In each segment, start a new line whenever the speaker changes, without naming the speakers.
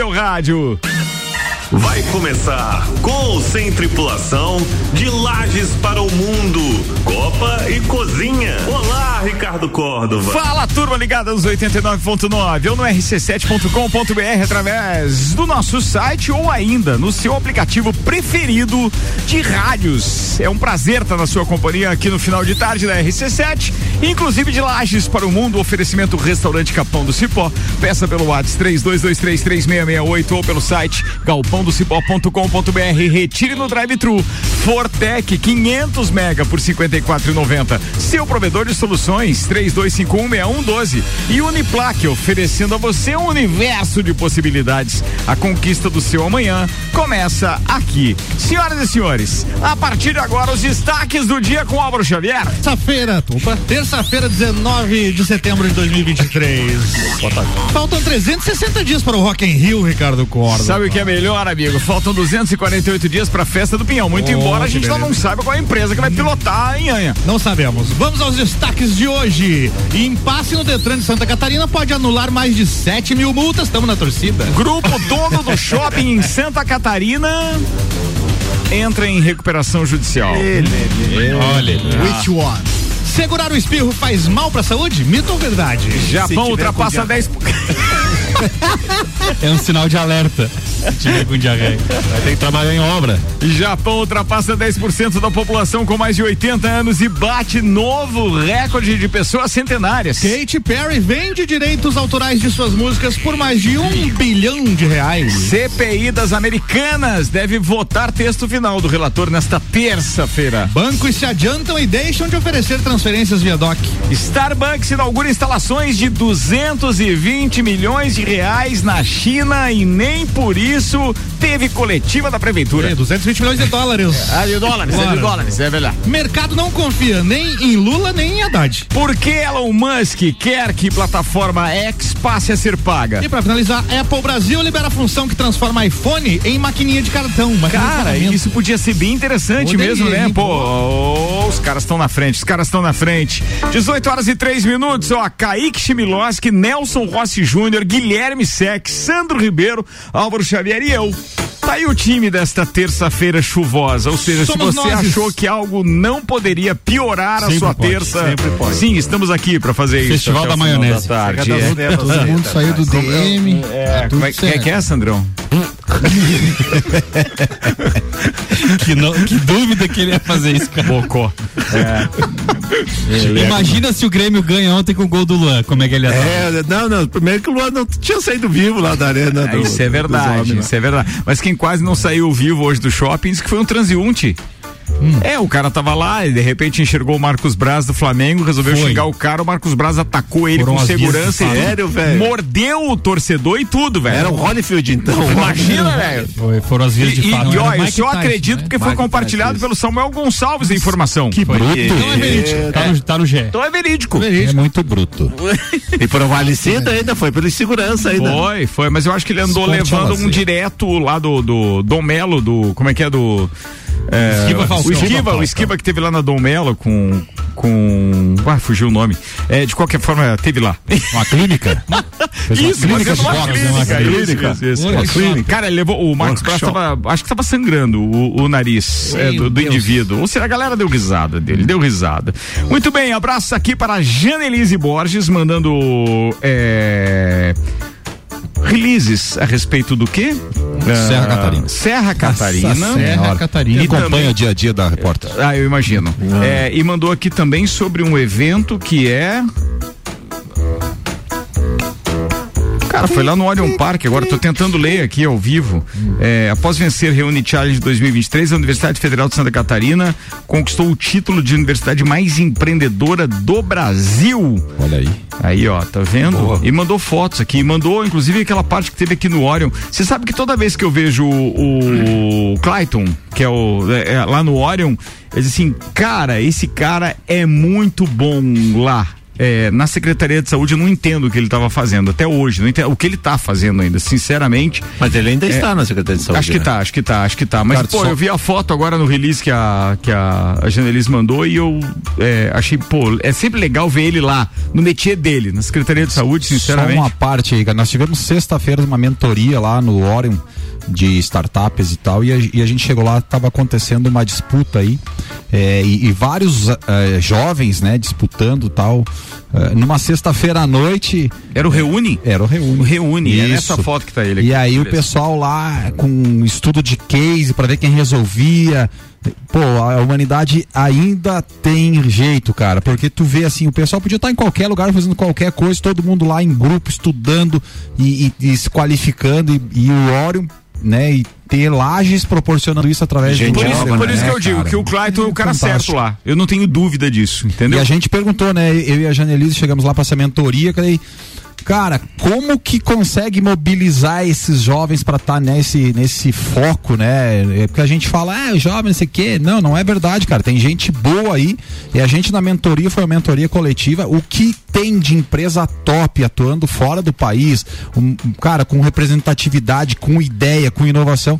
seu rádio.
Vai começar com ou sem tripulação de Lages para o Mundo, Copa e Cozinha. Olá, Ricardo Córdova.
Fala, turma ligada nos 89.9 ou no rc7.com.br através do nosso site ou ainda no seu aplicativo preferido de rádios. É um prazer estar na sua companhia aqui no final de tarde da RC7, inclusive de Lages para o Mundo, oferecimento Restaurante Capão do Cipó. Peça pelo WhatsApp 32233668 ou pelo site galpão pãodocipó.com.br. Retire no drive-thru. Fortec 500 mega por 54,90. Seu provedor de soluções 32516112 e Uniplaque oferecendo a você um universo de possibilidades. A conquista do seu amanhã começa aqui. Senhoras e senhores, a partir de agora os destaques do dia com Álvaro Xavier.
Terça-feira, terça-feira 19 de setembro de 2023. Faltam 360 dias para o Rock in Rio, Ricardo Corda.
Sabe o que é melhor? Amigo. Faltam 248 dias para a festa do Pinhão. Muito oh, embora a gente ainda não saiba qual é a empresa que vai pilotar em Anha.
Não sabemos. Vamos aos destaques de hoje. Impasse no Detran de Santa Catarina pode anular mais de 7 mil multas. Estamos na torcida.
Grupo dono do shopping em Santa Catarina entra em recuperação judicial.
Ele, ele, Olha, which one? Segurar o espirro faz mal para a saúde? Mito ou verdade?
Japão ultrapassa 10
É um sinal de alerta.
Tiver com diarreia.
Vai ter que trabalhar em obra.
Japão ultrapassa 10% da população com mais de 80 anos e bate novo recorde de pessoas centenárias.
Katy Perry vende direitos autorais de suas músicas por mais de um bilhão de reais.
CPI das Americanas deve votar texto final do relator nesta terça-feira.
Bancos se adiantam e deixam de oferecer transferências via DOC.
Starbucks inaugura instalações de 220 milhões de reais na China e nem por isso teve coletiva da prefeitura.
É, 220 milhões de dólares.
Ah, de dólares, claro. é de dólares, é verdade.
Mercado não confia nem em Lula nem em Haddad.
Por que Elon Musk quer que plataforma X passe a ser paga?
E para finalizar, Apple Brasil libera a função que transforma iPhone em maquininha de cartão.
Cara, isso podia ser bem interessante Poderia, mesmo, né? Pô, oh, os caras estão na frente, os caras estão na frente. 18 horas e 3 minutos, ó, Kaique Chimiloski, Nelson Rossi Júnior, Guilherme Sec, Sandro Ribeiro, Álvaro Xavier e eu. Tá aí o time desta terça-feira chuvosa. Ou seja, Somos se você nós. achou que algo não poderia piorar sempre a sua pode, terça, sim, estamos aqui para fazer
Festival
isso.
Festival da maionese.
Da tarde. É.
Todo mundo saiu do DM.
É, como é, que é, Sandrão?
que, não, que, dúvida que ele ia fazer isso, cara.
Bocó. É.
É, Imagina se o Grêmio ganha ontem com o gol do Luan, como é que ele ia
é, Não, não, primeiro que o Luan não tinha saído vivo lá da arena. É, do, isso é verdade, isso é verdade. Mas quem quase não saiu vivo hoje do shopping disse que foi um transeunte. Hum. É, o cara tava lá e de repente enxergou o Marcos Braz do Flamengo, resolveu Foi. xingar o cara, o Marcos Braz atacou ele Foram com segurança e sério, velho. Mordeu o torcedor e tudo, velho.
Era o Holyfield então.
Imagina, velho.
Foram as vias de
e,
fato.
E, ó, eu só acredito né? porque Mike foi compartilhado Tyson. pelo Samuel Gonçalves a informação.
Que bruto. Então é verídico. Tá no, tá no G.
Então é verídico.
verídico. É muito bruto.
e por Valicida ainda foi pelo segurança ainda. Foi, foi, mas eu acho que ele andou Esporte levando um direto lá do, do Dom Melo, do, como é que é, do é, esquiva o Esquiva, o Esquiva que teve lá na Dom Melo com. com. Ah, fugiu o nome. É, de qualquer forma, teve lá.
Uma clínica?
isso, uma clínica, uma clínica, clínica. Isso, isso, uma clínica. Cara, ele levou. O Marcos Braz. Acho que tava sangrando o, o nariz é, do, do indivíduo. Ou seja, a galera deu risada dele, deu risada. Muito bem, abraço aqui para a Janelise Borges, mandando. É, releases a respeito do quê?
Serra Catarina.
Serra Catarina.
Serra Catarina. E acompanha o dia a dia da repórter.
Ah, eu imagino. Ah. É, e mandou aqui também sobre um evento que é Cara, foi lá no Orion Park, agora tô tentando ler aqui ao vivo. É, após vencer Reúne Challenge 2023, a Universidade Federal de Santa Catarina conquistou o título de universidade mais empreendedora do Brasil.
Olha aí.
Aí, ó, tá vendo? Boa. E mandou fotos aqui, mandou inclusive aquela parte que teve aqui no Orion. Você sabe que toda vez que eu vejo o, o Clayton, que é o é, é, lá no Orion, eu diz assim, cara, esse cara é muito bom lá é, na Secretaria de Saúde eu não entendo o que ele estava fazendo até hoje, não entendo o que ele está fazendo ainda, sinceramente.
Mas ele ainda é, está na Secretaria de Saúde.
Acho que né? tá, acho que tá, acho que tá. Mas, Cara, pô, só... eu vi a foto agora no release que a, que a, a Janelis mandou e eu é, achei, pô, é sempre legal ver ele lá, no métier dele, na Secretaria de Saúde, sinceramente.
Só uma parte aí, nós tivemos sexta-feira uma mentoria lá no Orion de startups e tal, e a, e a gente chegou lá, estava acontecendo uma disputa aí, é, e, e, vários é, jovens, né, disputando tal, é, numa sexta-feira à noite.
Era o Reúne?
Era o Reúne. O
Reúne, Isso. é nessa foto que tá ele aqui.
E aí o pessoal lá com estudo de case para ver quem resolvia. Pô, a humanidade ainda tem jeito, cara, porque tu vê assim, o pessoal podia estar em qualquer lugar fazendo qualquer coisa, todo mundo lá em grupo estudando e, e, e se qualificando e, e o Orion né? E ter lajes proporcionando isso através
gente,
de
Por isso, por isso né, que eu digo que o Clayton é o cara Fantástico. certo lá. Eu não tenho dúvida disso, entendeu?
E a gente perguntou, né? Eu e a Janelise chegamos lá para essa mentoria, falei, cara, como que consegue mobilizar esses jovens para estar tá nesse, nesse foco, né? É porque a gente fala, ah, jovem, não sei o quê. Não, não é verdade, cara. Tem gente boa aí. E a gente na mentoria foi uma mentoria coletiva. O que tem de empresa top atuando fora do país, um, cara, com representatividade, com ideia, com inovação,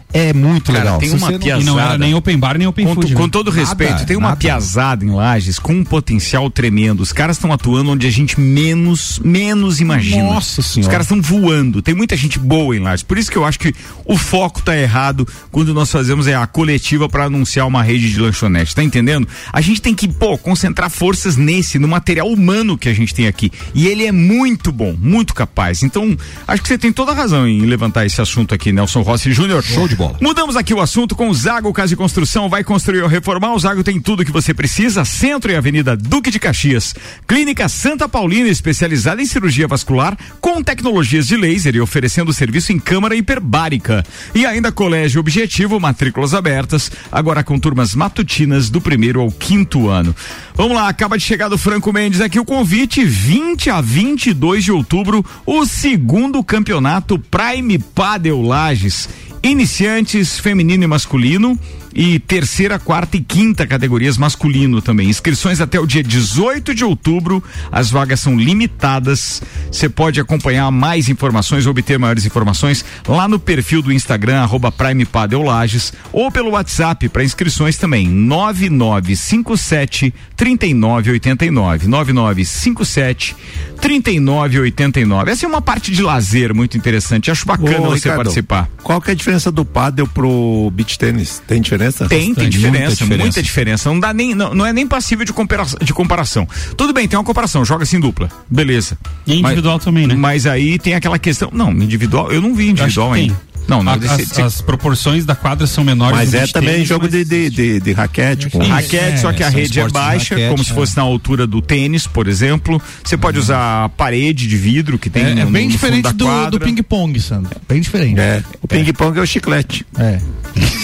é muito Cara, legal.
Tem uma piazada. E não era
nem open bar nem open
com,
food.
Com né? todo respeito, nada, tem uma nada. piazada em Lages com um potencial tremendo. Os caras estão atuando onde a gente menos menos imagina.
Nossa senhora.
Os caras estão voando. Tem muita gente boa em Lages. Por isso que eu acho que o foco tá errado quando nós fazemos é a coletiva para anunciar uma rede de lanchonete. Tá entendendo? A gente tem que, pô, concentrar forças nesse, no material humano que a gente tem aqui. E ele é muito bom, muito capaz. Então, acho que você tem toda a razão em levantar esse assunto aqui, Nelson Rossi Júnior.
Show de bola.
Mudamos aqui o assunto com o Zago Casa de Construção. Vai construir ou reformar? O Zago tem tudo que você precisa. Centro e Avenida Duque de Caxias. Clínica Santa Paulina, especializada em cirurgia vascular, com tecnologias de laser e oferecendo serviço em câmara hiperbárica. E ainda Colégio Objetivo, matrículas abertas, agora com turmas matutinas do primeiro ao quinto ano. Vamos lá, acaba de chegar do Franco Mendes aqui o convite, 20 a 22 de outubro, o segundo campeonato Prime Padel Lages iniciantes feminino e masculino e terceira, quarta e quinta categorias masculino também. Inscrições até o dia 18 de outubro. As vagas são limitadas. Você pode acompanhar mais informações, obter maiores informações lá no perfil do Instagram arroba Prime Padel Lages ou pelo WhatsApp para inscrições também 9957 3989 9957 3989. Essa é uma parte de lazer muito interessante. Acho bacana Ô, você Ricardo, participar.
Qual que é a diferença do padel pro beach tênis? Tem diferença?
Diferença? Tem, tem diferença, muita diferença, muita diferença. Não dá nem, não, não é nem passível de comparação, de comparação. Tudo bem, tem uma comparação, joga assim dupla, beleza.
E individual
mas,
também, né?
Mas aí tem aquela questão, não, individual, eu não vi individual ainda. Tem.
Não, não as, as, proporções da quadra são menores.
Mas é também tênis, jogo mas... de, de, de, de, raquete.
Com... Raquete, é, só que a rede é baixa, raquete, como é. se fosse na altura do tênis, por exemplo. Você pode uhum. usar parede de vidro que tem. É,
no, é bem no diferente do, do ping-pong, Sandro. Bem diferente.
É. O ping-pong é o chiclete.
É.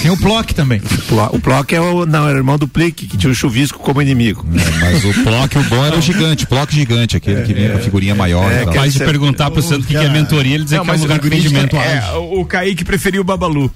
Tem o Plock também.
O Plock é o. Não, era o irmão do Plique, que tinha o chuvisco como inimigo. É, mas o Plock, o bom era o gigante, o Plock gigante, aquele que vinha com a figurinha maior.
É, capaz de perguntar pro Sandro o que, é mentoria, ele dizer que é um lugar de atendimento
é, O Kaique preferiu o Babalu.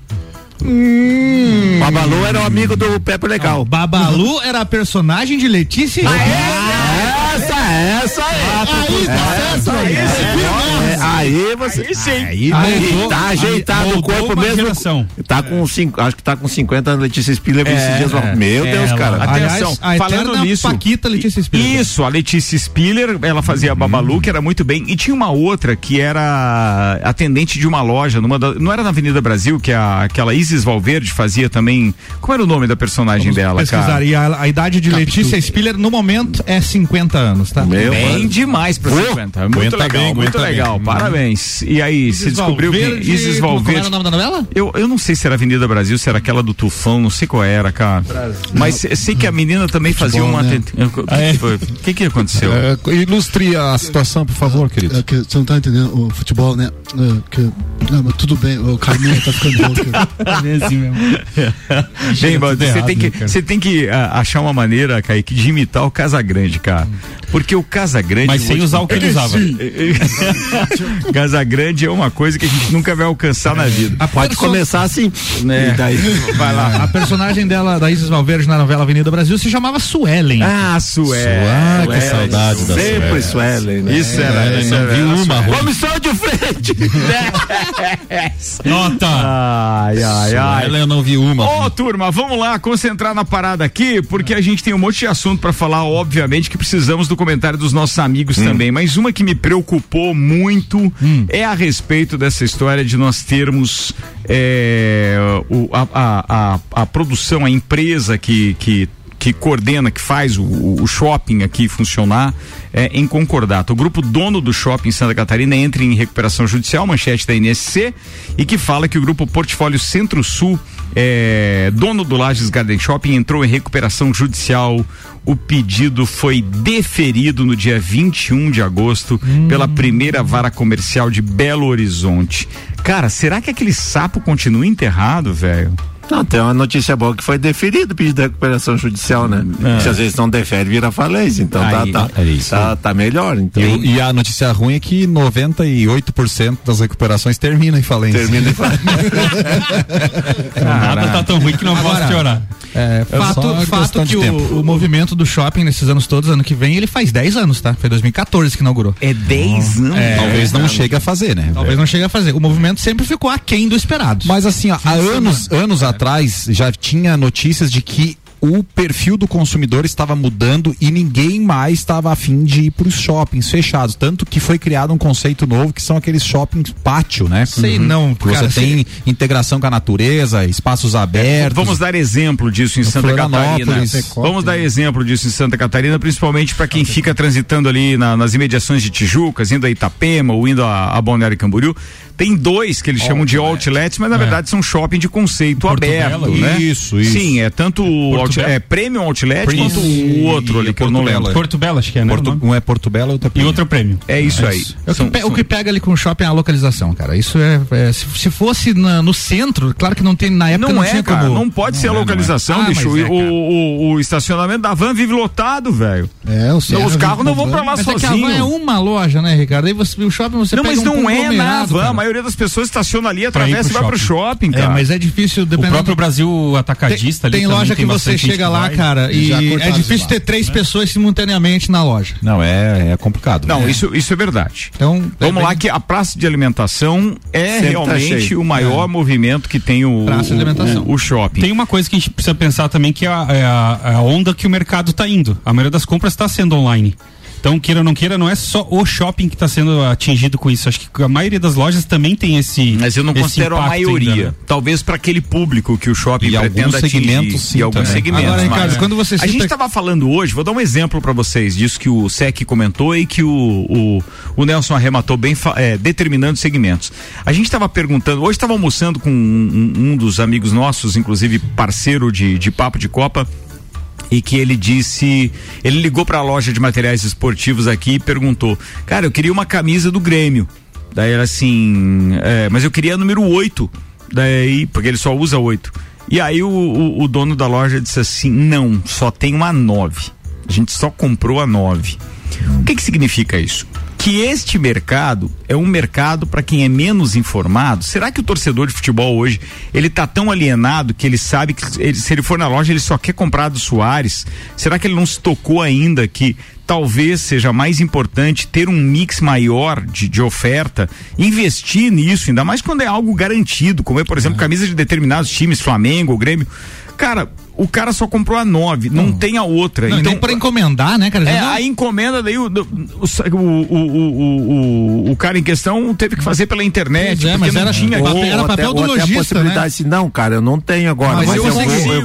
Hum. Babalu era o amigo do Pepe Legal.
Babalu era a personagem de Letícia.
Ah, é? Essa, essa aí. Essa, aí. Aí você. Aí sim. Aí, aí tá ajeitado o corpo mesmo. Geração. Tá com cinco, acho que tá com 50 anos Letícia Spiller é, esses dias. É, meu Deus, cara.
Atenção. Aliás, falando nisso.
Paquita Letícia Spiller.
Isso, a Letícia Spiller, ela fazia Babalu, que era muito bem. E tinha uma outra que era atendente de uma loja, numa da, não era na Avenida Brasil, que a, aquela Isis Valverde fazia também. Qual era o nome da personagem Vamos dela, pesquisar. cara?
E a, a idade de. Letícia Spiller no momento é 50 anos, tá?
Meu bem mano. demais pra 50. Muito legal, muito legal. Parabéns. E aí, você descobriu
Valverde, que Isis Valverde. Qual era o nome da novela?
Eu, eu não sei se era Avenida Brasil, se era aquela do Tufão, não sei qual era, cara. Brasil. Mas sei que a menina também Futebol, fazia uma. Né? O
ah, é. que, que aconteceu? É, ilustre a situação, por favor, querido.
É que você não tá entendendo o futebol, né? É, que, não, mas tudo bem, o Carminho tá ficando louco. é assim mesmo.
Bem, você tem que, você tem que uh, achar uma maneira, Kaique, de imitar o Casagrande, cara. Porque o Casa Grande.
Mas sem usar o que ele usava.
Casa Grande é uma coisa que a gente nunca vai alcançar na vida.
Ah, pode
perso-
começar assim.
Né?
E daí,
Vai lá.
A personagem dela, da Isis Valverde, na novela Avenida Brasil, se chamava Suelen.
Ah, Sué.
Ah, que saudade da
sempre Suelen, né?
Isso era. Isso
não
era.
vi uma.
Comissão de frente!
Nota!
Ai, ai, ai.
Ela eu não vi uma.
Ô, turma, vamos lá concentrar na parada aqui, porque a gente tem um monte de assunto pra falar, obviamente que precisamos do comentário dos nossos amigos também, mas uma que me preocupou muito é a respeito dessa história de nós termos é, o- a, a, a, a produção, a empresa que, que que coordena, que faz o, o shopping aqui funcionar é, em concordato. O grupo dono do shopping Santa Catarina entra em recuperação judicial, manchete da NSC, e que fala que o grupo Portfólio Centro-Sul, é, dono do Lages Garden Shopping, entrou em recuperação judicial. O pedido foi deferido no dia 21 de agosto pela primeira vara comercial de Belo Horizonte. Cara, será que aquele sapo continua enterrado, velho?
Não, tem uma notícia boa que foi deferido o pedido de recuperação judicial, né? Se às vezes não defere, vira falência. Então
Aí,
tá, tá,
é isso.
tá, tá melhor. Então,
E, e a notícia ruim é que 98% das recuperações terminam em falência.
termina e fala.
Nada tá tão ruim que não posso chorar. É,
É
fato fato que o, o movimento do shopping nesses anos todos, ano que vem, ele faz 10 anos, tá? Foi 2014 que inaugurou.
É 10 anos.
Talvez não chegue a fazer, né?
Talvez não chegue a fazer. O movimento sempre ficou aquém do esperado.
Mas assim, ó, há anos, anos atrás já tinha notícias de que o perfil do consumidor estava mudando e ninguém mais estava afim de ir para os shoppings fechados. Tanto que foi criado um conceito novo que são aqueles shoppings pátio, né?
Sei não,
Que Você
cara,
tem integração com a natureza, espaços abertos.
Vamos dar exemplo disso em Santa Catarina. Vamos dar exemplo disso em Santa Catarina, principalmente para quem fica transitando ali na- nas imediações de Tijucas, indo a Itapema ou indo a, a Balneário Camboriú. Tem dois que eles chamam de outlets, mas na verdade são shopping de conceito
Porto
aberto,
Belo,
né?
isso, isso.
Sim, é tanto o
Porto
out,
Belo.
é, Premium Outlet
Premium.
quanto o outro ali que eu não
Porto
lembro.
Porto Belo, acho que é, né?
Porto-
o
um é Porto Belo, outro é
E outro prêmio.
É isso aí.
O que,
São-
o
são-
que pega ali com o shopping é a localização, cara. Isso é. é, se, se fosse na- no centro, claro que não tem. Na época não,
Não, é,
tinha
cara,
como.
não pode ser a
é, não é.
localização,
Ah,
bicho.
é,
o, o, o estacionamento da van vive lotado, velho.
É, o
Não, os carros não vão pra lá
Mas é que a
sozinhos.
van é uma loja, né, Ricardo? Aí você, o shopping você
Não,
pega
mas
um
não é na van. A maioria das pessoas estaciona ali, atravessa e vai pro shopping,
É,
cara.
mas é difícil
O
dependendo.
próprio Brasil atacadista
tem,
ali
tem loja que você chega lá,
vai.
cara,
E
e é difícil ter três pessoas simultaneamente na loja.
Não, é, é complicado.
Não,
né?
isso, isso é verdade.
Então, é
Vamos
bem-
lá que a praça de alimentação é
tá
realmente
cheio.
o maior movimento que tem o,
Praça de
o-
alimentação.
o, o shopping.
Tem uma coisa que a gente precisa pensar também que é a, é a- é a onda que o mercado está indo. A maioria das compras está sendo online. Então, queira ou não queira, não é só o shopping que está sendo atingido com isso. Acho que a maioria das lojas também tem esse.
Mas eu não considero a maioria.
ainda, né?
Talvez para aquele público que o shopping
E
pretenda
alguns
atingir.
segmentos, sim,
e alguns
também.
segmentos.
Agora, Ricardo,
mas-
quando você
A gente estava falando hoje, vou dar um exemplo para vocês disso que o SEC comentou e que o, o, o Nelson arrematou bem, é, determinando segmentos. A gente estava perguntando, hoje estava almoçando com um, um- um dos amigos nossos, inclusive parceiro de, de Papo de Copa, e que ele disse, ele ligou para a loja de materiais esportivos aqui e perguntou: "Cara, eu queria uma camisa do Grêmio". Daí era assim, é, mas eu queria a número 8. Daí, porque ele só usa 8. E aí o, o, o dono da loja disse assim: "Não, só tem uma 9. A gente só comprou a 9". O que que significa isso? Que este mercado é um mercado para quem é menos informado. Será que o torcedor de futebol hoje ele tá tão alienado que ele sabe que ele- se ele for na loja ele só quer comprar do Soares? Será que ele não se tocou ainda que talvez seja mais importante ter um mix maior de, de oferta, investir nisso, ainda mais quando é algo garantido, como é, por exemplo, camisa de determinados times, Flamengo, Grêmio. Cara, o cara só comprou a 9, não, tem a outra.
Não,
então
pra encomendar, né, cara?
é,
não-
a encomenda daí o, o, o, o, o, cara em questão teve que fazer pela internet,
é,
porque
mas
não
era-
tinha.
Ou
era
até-
papel do
ou até
lojista,
a possibilidade
né?
assim, não, cara, eu não tenho agora,
Mas
mas,
eu
eu,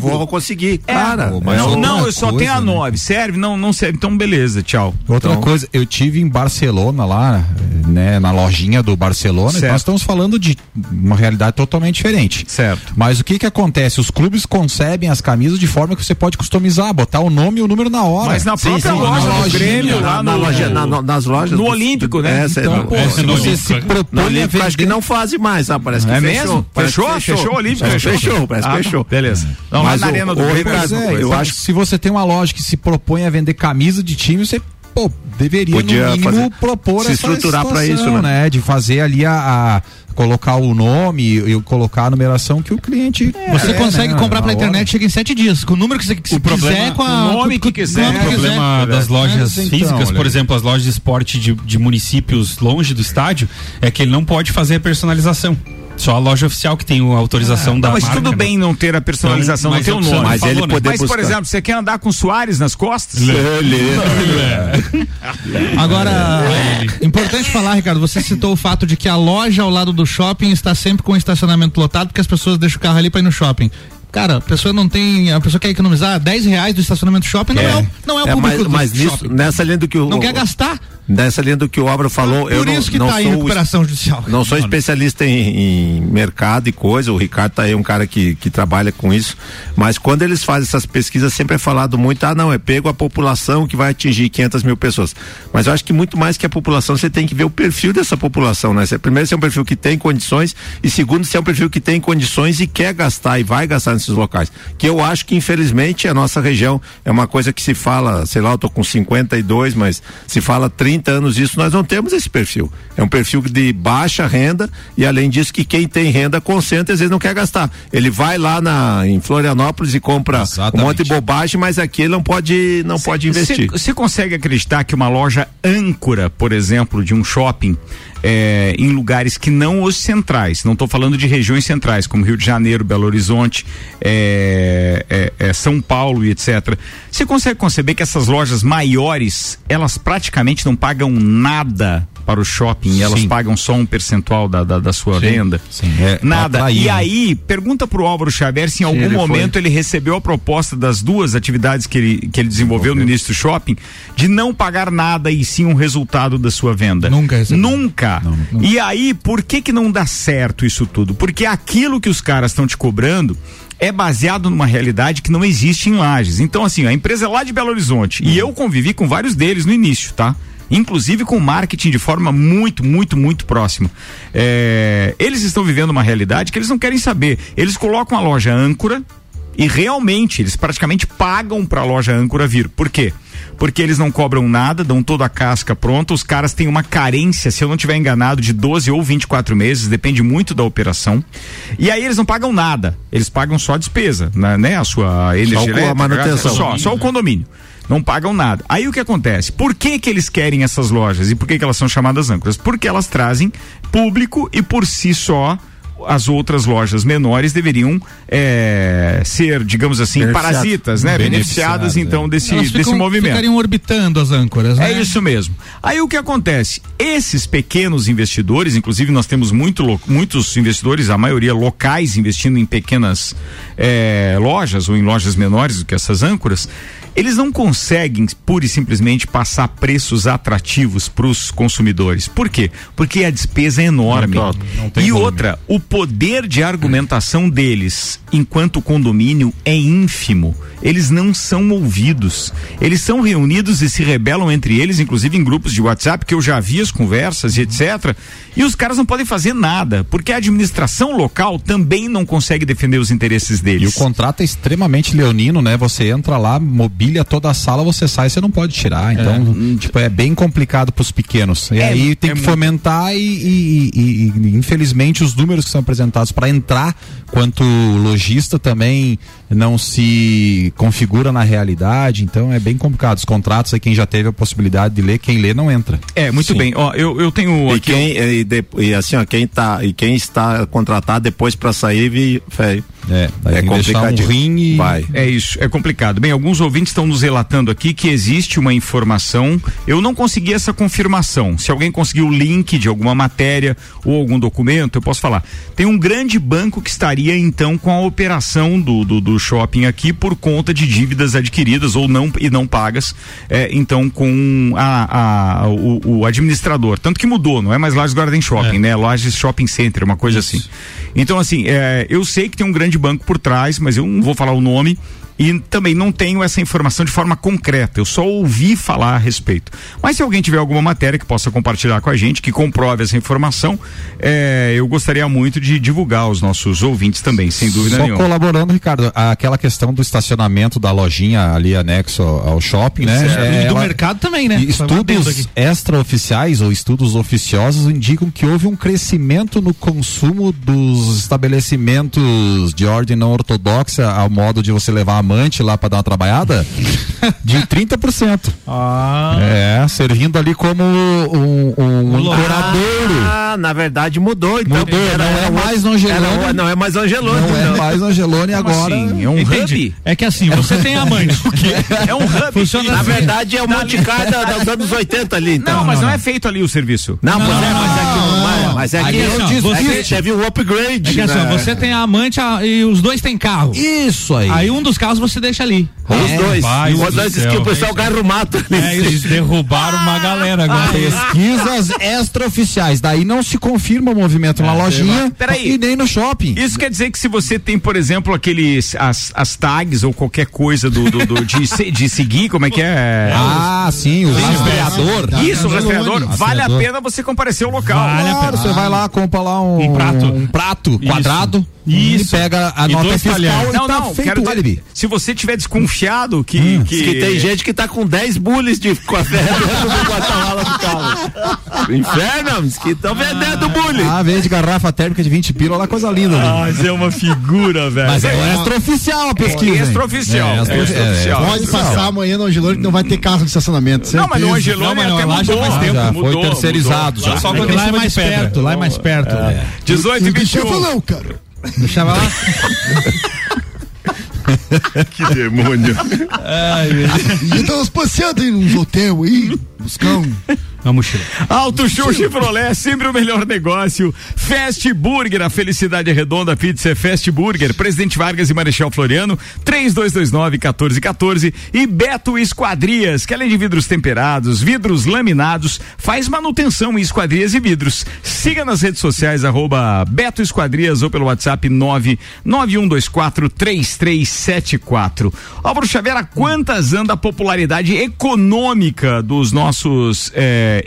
vou, eu vou conseguir.
É,
cara,
pô, mas
não, não, eu só
coisa,
tenho a
né?
9, serve? Não, não serve. Então, beleza, tchau.
Outra
Então-
coisa, eu tive em Barcelona lá, né, na lojinha do Barcelona,
Certo.
nós estamos falando de uma realidade totalmente diferente.
Certo.
Mas o que que acontece? Os clubes concebem as camisas de forma que você pode customizar, botar o nome e o número na hora.
Mas na
Sim,
própria
sim,
loja
na
do Grêmio,
na,
lá
na
no,
loja, na- no- nas lojas.
no
do-
Olímpico, né?
É, sei
Então, pô,
É,
se
no
você
Olímpico,
se
é.
propõe
No
a
Olímpico acho que
vender-
não fazem mais, ah, parece que
É
fechou.
mesmo?
Parece que
Fechou? Fechou o Olímpico?
Que Fechou, parece que
Ah,
fechou.
Beleza. Lá
Mas
na
o-
Arena do Grêmio. É
é,
eu
então,
acho-
se você tem uma loja que se propõe a vender camisa de time, você pô, deveria
Podia
no mínimo
fazer-
propor
se
essa
estruturar pra
situação,
isso, né?
De fazer ali a, a- colocar o nome e, colocar a numeração que o cliente
Você
quer,
consegue
né,
comprar pela
hora.
internet, chega em sete dias. Com o número que você que
problema-
quiser, com a,
o nome
com-
que quiser.
com o que quiser.
problema das lojas
Mas, então,
físicas, por exemplo, as lojas de esporte de, de municípios longe do estádio, é que ele não pode fazer a personalização. Só a loja oficial que tem a autorização da
Não, mas
marca.
tudo
né?
bem não ter a personalização,
Então,
não ter o
mas é o que
nome.
você
Mas
falou,
ele
né?
poder
Mas, por exemplo, você quer andar com Soares nas costas?
Agora, importante falar, Ricardo, você citou o fato de que a loja ao lado do shopping está sempre com o estacionamento lotado, porque as pessoas deixam o carro ali para ir no shopping. Cara, a pessoa não tem. A pessoa quer economizar 10 reais do estacionamento do shopping, não é, o- não é o
É,
público
mas,
do
mas nisso,
shopping.
nessa linha do que o
Não quer gastar.
nessa linha do que o Obra falou, eu
Por
não,
isso que
não
tá
sou
recuperação judicial.
Não sou especialista em, em mercado e coisa, o Ricardo tá aí um cara que, que trabalha com isso, mas quando eles fazem essas pesquisas sempre é falado muito, ah não, é pego a população que vai atingir 500 mil pessoas, mas eu acho que muito mais que a população, você tem que ver o perfil dessa população, né? Primeiro se é um perfil que tem condições e segundo se é um perfil que tem condições e quer gastar e vai gastar nesses locais, que eu acho que infelizmente a nossa região é uma coisa que se fala, sei lá, eu tô com 52, mas se fala 30 anos isso, nós não temos esse perfil. É um perfil de baixa renda e além disso que quem tem renda concentra às vezes não quer gastar. Ele vai lá na em Florianópolis e compra
Exatamente.
um monte de bobagem, mas aqui ele não pode não pode investir.
Você consegue acreditar que uma loja âncora, por exemplo, de um shopping, é, em lugares que não os centrais, não estou falando de regiões centrais, como Rio de Janeiro, Belo Horizonte, é, é, é, São Paulo e etc. Você consegue conceber que essas lojas maiores, elas praticamente não pagam nada para o shopping, elas
Sim.
pagam só um percentual da, da, da sua venda?
sim, é, pra
nada.
atrair,
e
né?
aí, pergunta pro Álvaro Xavier se em algum
ele foi.
momento ele recebeu a proposta das duas atividades que ele, que ele desenvolveu no início do shopping de não pagar nada e sim um resultado da sua venda.
Nunca recebeu.
Nunca. E aí, por que que não dá certo isso tudo? Porque aquilo que os caras estão te cobrando é baseado numa realidade que não existe em Lages. Então, assim, a empresa é lá de Belo Horizonte e eu convivi com vários deles no início, tá? Inclusive com marketing de forma muito, muito, muito próxima. É, eles estão vivendo uma realidade que eles não querem saber. Eles colocam a loja âncora, e realmente, eles praticamente pagam para a loja âncora vir. Por quê? Porque eles não cobram nada, dão toda a casca pronta, os caras têm uma carência, se eu não tiver enganado, de 12 ou 24 meses, depende muito da operação. E aí eles não pagam nada, eles pagam só a despesa, né? né? A sua energia
o- a manutenção.
Só, só o condomínio. Não pagam nada. Aí o que acontece? Por que que eles querem essas lojas e por que que elas são chamadas âncoras? Porque elas trazem público e por si só as outras lojas menores deveriam é, ser, digamos assim, parasitas, né? Beneficiadas,
Beneficiadas,
então
é.
desse,
Elas
desse
ficam-
movimento.
Ficariam orbitando as âncoras, né?
É isso mesmo. Aí o que acontece? Esses pequenos investidores, inclusive nós temos muito, muitos investidores, a maioria locais, investindo em pequenas eh, lojas ou em lojas menores do que essas âncoras, eles não conseguem pura e simplesmente passar preços atrativos para os consumidores. Por quê? Porque a despesa é enorme.
Não,
não
e
volume.
outra, o poder de argumentação deles, enquanto condomínio, é ínfimo. Eles não são ouvidos. Eles são reunidos e se rebelam entre eles, inclusive em grupos de WhatsApp, que eu já vi as conversas e etc. E os caras não podem fazer nada, porque a administração local também não consegue defender os interesses
E o
deles.
contrato é extremamente leonino, né? Você entra lá, mobília toda a sala, você sai, você não pode tirar. Então, tipo, é bem complicado para os pequenos. E
É,
aí tem
é
que fomentar e, e- e- e, infelizmente os números que são apresentados para entrar, quanto lojista também não se configura na realidade. Então é bem complicado. Os contratos aí quem já teve a possibilidade de ler, quem lê não entra.
É, muito
Sim.
bem. Ó, eu, eu tenho
E
aqui.
quem e, de- e assim, ó, quem tá e quem está contratado depois para sair, vi- feio.
É,
É
deixar um rim e
Vai.
É isso, é complicado. Bem, alguns ouvintes estão nos relatando aqui que existe uma informação. Eu não consegui essa confirmação. Se alguém conseguiu o link de alguma matéria ou algum documento, eu posso falar. Tem um grande banco que estaria então com a operação do, do, do shopping aqui por conta de dívidas adquiridas ou não e não pagas. é, então com a, a- o, o administrador. Tanto que mudou, não é mais Lages Garden Shopping, né? Lages Shopping Center, uma coisa assim. Então, assim, é, eu sei que tem um grande banco por trás, mas eu não vou falar o nome. E também não tenho essa informação de forma concreta. Eu só ouvi falar a respeito. Mas se alguém tiver alguma matéria que possa compartilhar com a gente, que comprove essa informação, é, eu gostaria muito de divulgar aos nossos ouvintes também, sem dúvida
Só
nenhuma.
colaborando, Ricardo, aquela questão do estacionamento da lojinha ali anexo ao shopping, né?
E do
ela-
mercado também, né? Só
Estudos extraoficiais ou estudos oficiosos indicam que houve um crescimento no consumo dos estabelecimentos de ordem não ortodoxa ao modo de você levar a amante lá para dar uma trabalhada de 30%.
Ah.
É, servindo ali como um, um ancoradouro.
Ah, na verdade mudou. Então,
Mudou, não é mais no Angelone.
Era- não é mais Angelone.
Não é
não.
mais Angelone agora.
assim? É um
Entendi.
hub?
É que assim, você tem amante.
É um hub.
Funciona
Na
assim.
verdade é o Monte Carlo dos anos 80 ali. Então.
Não, mas não, é feito ali o serviço.
Não, pois é, mas é que, mas, é que,
Aí, assim, ó,
é
você-
que teve um upgrade.
É que assim,
né?
você tem a amante a- e os dois têm carro.
Isso aí.
Aí um dos carros você deixa ali.
Os dois.
Vai,
Os
do
dois
céu.
que o pessoal garra o mato. ali.
É, eles derrubaram uma galera agora.
Pesquisas extraoficiais. Daí não se confirma o movimento na lojinha e nem no shopping.
Isso quer dizer que se você tem, por exemplo, aqueles as, as tags ou qualquer coisa do, do, do- de, se- de seguir, como é que é?
Ah, sim, o rastreador.
Isso, o rastreador,
Rastreador.
vale a pena você comparecer ao local.
Vale a
Claro, você vai lá, compra lá um,
Um prato.
um prato
Isso.
quadrado
Isso.
e pega a
E
nota fiscal
talheres.
e
Não,
tá
não,
feito
quero dizer, se você tiver desconfiado que,
Hum.
que...
Que tem gente que tá com 10 bules de café dentro do do carro. Inferno, diz que estão vendendo bule.
Ah, vende garrafa térmica de 20 pila, lá coisa linda. ali.
Mas é uma figura, velho.
Mas é extraoficial a pesquisa. hein?
extraoficial,
É, extra-
é extraoficial.
é,
Pode passar amanhã no Angelone que não vai ter carro de estacionamento.
Não, mas no
certeza.
Angelone
Não, mas
até
lá já
mudou.
faz tempo,
já
mudou,
foi terceirizado
mudou.
já.
Só
É
quando
que
em
lá é mais perto, lá é mais perto.
18 e
Eu deixava
21.
não, cara.
Deixava lá.
Que demônio.
E eu tava passeando aí nos hotel aí, buscar
Uma mochila.
Auto Show Chevrolet, sempre o melhor negócio. Fast Burger, a felicidade é redonda, pizza é Fast Burger. Presidente Vargas e Marechal Floriano, 3229-1414. E Beto Esquadrias, que além de vidros temperados, vidros laminados, faz manutenção em esquadrias e vidros. Siga nas redes sociais, arroba Beto Esquadrias ou pelo WhatsApp 991243374. Álvaro Xavier, quantas anda a popularidade econômica dos nossos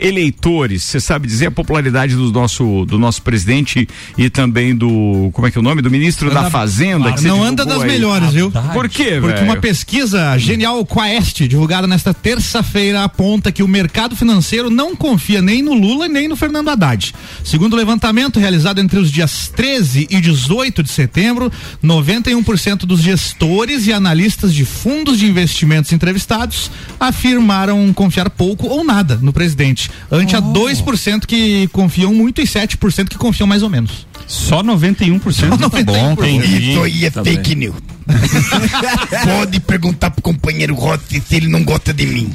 eh, eleitores? Você sabe dizer a popularidade do nosso, do nosso presidente e também do, como é que é o nome? Do ministro da
Anda-
Fazenda. que você
Não anda das
aí.
melhores, viu?
Por quê,
Porque
velho?
uma pesquisa genial Quaest, divulgada nesta terça-feira, aponta que o mercado financeiro não confia nem no Lula nem no Fernando Haddad. Segundo o levantamento realizado entre os dias 13 e 18 de setembro, 91% dos gestores e analistas de fundos de investimentos entrevistados afirmaram confiar pouco ou nada no presidente, ante a 2% que confiam muito e 7% que confiam mais ou menos.
Só 91%.
Só 91%.
Entendi.
Isso aí é fake news. Pode perguntar pro companheiro Rossi se ele não gosta de mim.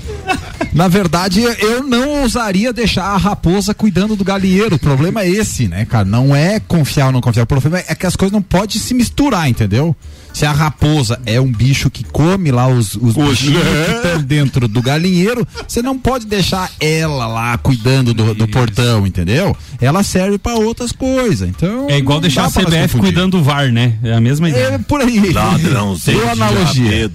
Na verdade, eu não ousaria deixar a raposa cuidando do galinheiro. O problema é esse, né, cara? Não é confiar ou não confiar. O problema é que as coisas não podem se misturar, entendeu? Se a raposa é um bicho que come lá os, os bichinhos que estão dentro do galinheiro, você não pode deixar ela lá cuidando do, do portão, entendeu? Ela serve pra outras coisas. Então.
É igual deixar a CBF cuidando do VAR, né? É a mesma ideia.
É por aí.
Ladrãozinho
Boa analogia.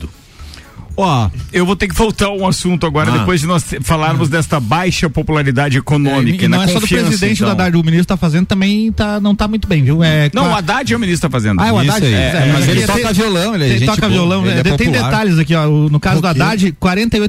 Ó, eu vou ter que voltar a um assunto agora,
Ah.
depois de nós falarmos desta baixa popularidade econômica.
e
na
não é só do presidente
então.
do Haddad, o ministro tá fazendo também tá, não tá muito bem, viu? É,
Não,
com
o
a-
Haddad é o ministro que tá fazendo.
Ah, é o Haddad?
Isso aí.
É,
É, mas ele
tem-
toca violão, ele é gente
toca
boa,
violão,
ele é
tem
popular.
detalhes aqui, ó. o- No caso do. Haddad,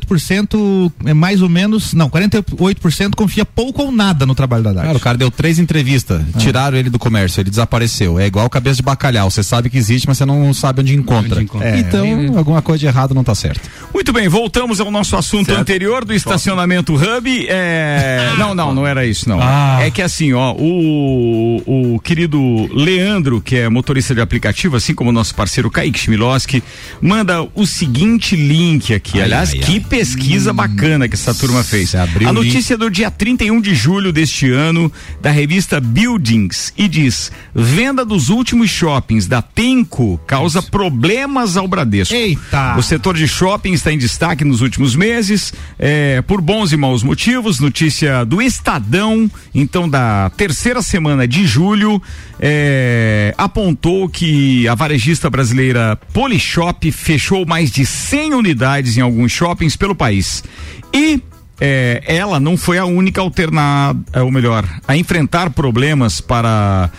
48% é mais ou menos, não, 48% confia pouco ou nada no trabalho do Haddad.
Cara, o cara deu três entrevistas, tiraram ele do comércio, ele desapareceu. É igual cabeça de bacalhau, você sabe que existe, mas você não sabe onde encontra.
Onde encontra.
É, então, alguma coisa de errado não tá certo.
Muito bem, voltamos ao nosso assunto
Certo.
anterior do estacionamento Hub. É... Não, não, não era isso, não.
Ah.
É que assim, ó, o, o querido Leandro, que é motorista de aplicativo, assim como o nosso parceiro Kaique Chmielowski, manda o seguinte link aqui.
Ai,
Aliás,
ai,
que
ai.
pesquisa bacana que essa turma fez. A notícia é do dia 31 de julho deste ano, da revista Buildings, e diz: venda dos últimos shoppings da Tenco causa problemas ao Bradesco.
Eita!
O setor de shopping shopping está em destaque nos últimos meses, é, por bons e maus motivos. Notícia do Estadão, então, da terceira semana de julho, é, apontou que a varejista brasileira Polishop fechou mais de 100 unidades em alguns shoppings pelo país. E é, ela não foi a única alternada, ou melhor, a enfrentar problemas para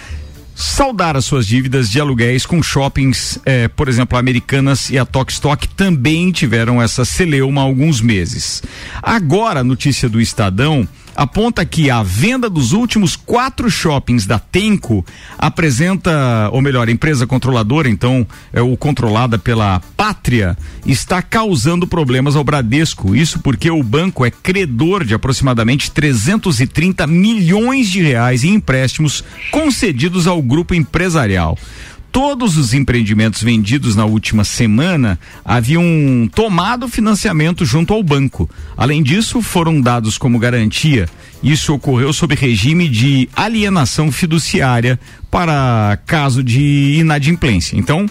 saldar as suas dívidas de aluguéis com shoppings, eh, por exemplo, Americanas e a Tokstok também tiveram essa celeuma há alguns meses. Agora, notícia do Estadão aponta que a venda dos últimos quatro shoppings da Tenco apresenta, ou melhor, a empresa controladora, então, é o controlada pela Pátria, está causando problemas ao Bradesco. Isso porque o banco é credor de aproximadamente 330 milhões de reais em empréstimos concedidos ao grupo empresarial todos os empreendimentos vendidos na última semana haviam tomado financiamento junto ao banco. Além disso, foram dados como garantia. Isso ocorreu sob regime de alienação fiduciária para caso de inadimplência. Então,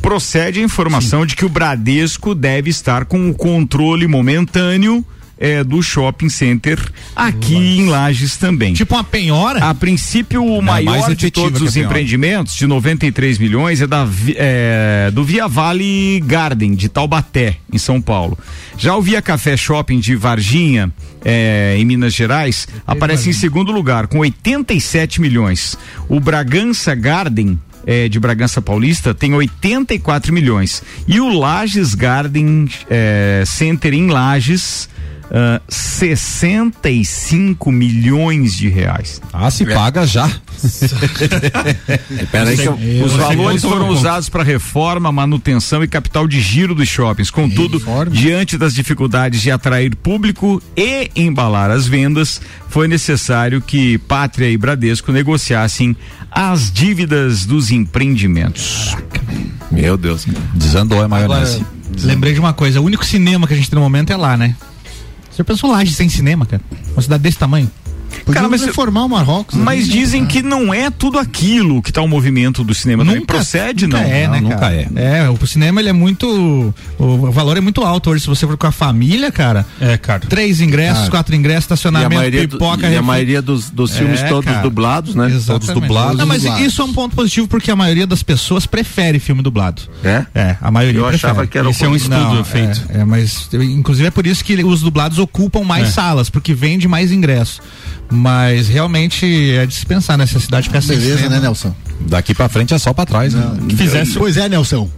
procede a informação Sim. de que o Bradesco deve estar com o controle momentâneo é, do shopping center aqui Nossa. em Lages também.
Tipo uma penhora?
A princípio, o é maior de todos os empreendimentos, de 93 milhões, é, da, é, do Via Vale Garden, de Taubaté, em São Paulo. Já o Via Café Shopping de Varginha, é, em Minas Gerais, aparece em segundo lugar, com 87 milhões. O Bragança Garden, é, de Bragança Paulista tem 84 milhões. E o Lages Garden é, Center em Lages uh, 65 milhões de reais.
Ah, se é. paga já.
Peraí que eu, os valores foram usados para reforma, manutenção e capital de giro dos shoppings. Contudo, reforma. diante das dificuldades de atrair público e embalar as vendas, foi necessário que Pátria e Bradesco negociassem as dívidas dos empreendimentos.
Meu Deus, desandou a maionese. Agora,
lembrei de uma coisa, o único cinema que a gente tem no momento é lá, né? Você pensou Laje sem cinema, cara? Uma cidade desse tamanho?
Podia Cara, mas reformar o Marrocos. Mas né? dizem que não é tudo aquilo que está o movimento do cinema. Nunca, não procede,
nunca
não.
É, né, não, nunca é. É, o cinema ele é muito. O valor é muito alto hoje. Se você for com a família, cara.
É, cara.
Três ingressos, cara. quatro ingressos, estacionamento,
e
pipoca.
Do, e a maioria dos, dos filmes é, todos cara. dublados, né?
Exatamente. Todos dublados. Não, mas dublados. isso é um ponto positivo porque a maioria das pessoas prefere filme dublado.
É?
É, a maioria
Eu
prefere.
achava que era
Isso é um estudo não, feito. É, é, mas inclusive é por isso que os dublados ocupam mais é. salas, porque vende mais ingressos. Mas realmente é dispensar nessa cidade
ficar Beleza, né, Nelson?
Daqui pra frente é só pra trás, né?
Que fizesse. Pois é, Nelson.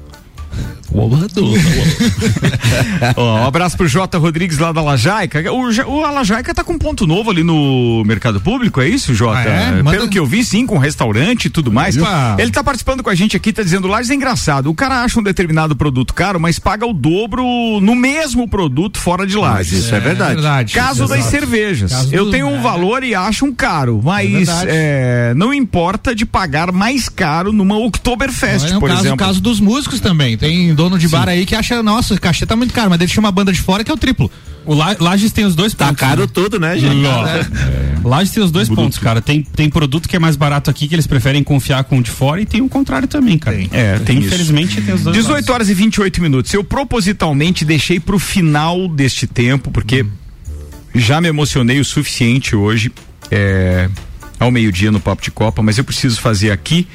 Oh, um abraço pro Jota Rodrigues lá da Lajaica. O, o Lajaica tá com um ponto novo ali no mercado público, é isso, Jota? Ah, é? Manda... Pelo que eu vi, sim, com restaurante e tudo mais. Ele tá participando com a gente aqui, tá dizendo Lages é engraçado. O cara acha um determinado produto caro, mas paga o dobro no mesmo produto fora de Lages.
Mas isso é, é verdade. É verdade.
Caso das cervejas. Caso eu tenho um valor e acho um caro, mas é não importa de pagar mais caro numa Oktoberfest,
é,
por
caso,
exemplo.
O caso dos músicos também. Tem dono de Sim. bar aí que acha, nossa, o cachê tá muito caro, mas deixa uma banda de fora que é o triplo.
O Lages tem os dois
tá pontos. Tá caro né? tudo, né, gente?
É. Lages tem os dois pontos, cara. Tem, tem produto que é mais barato aqui que eles preferem confiar com o de fora e tem o contrário também, cara. Tem.
É, tem
Infelizmente
isso.
tem os dois
18 lados. horas e 28 minutos. Eu propositalmente deixei pro final deste tempo, porque hum. já me emocionei o suficiente hoje. É, ao meio-dia no Papo de Copa, mas eu preciso fazer aqui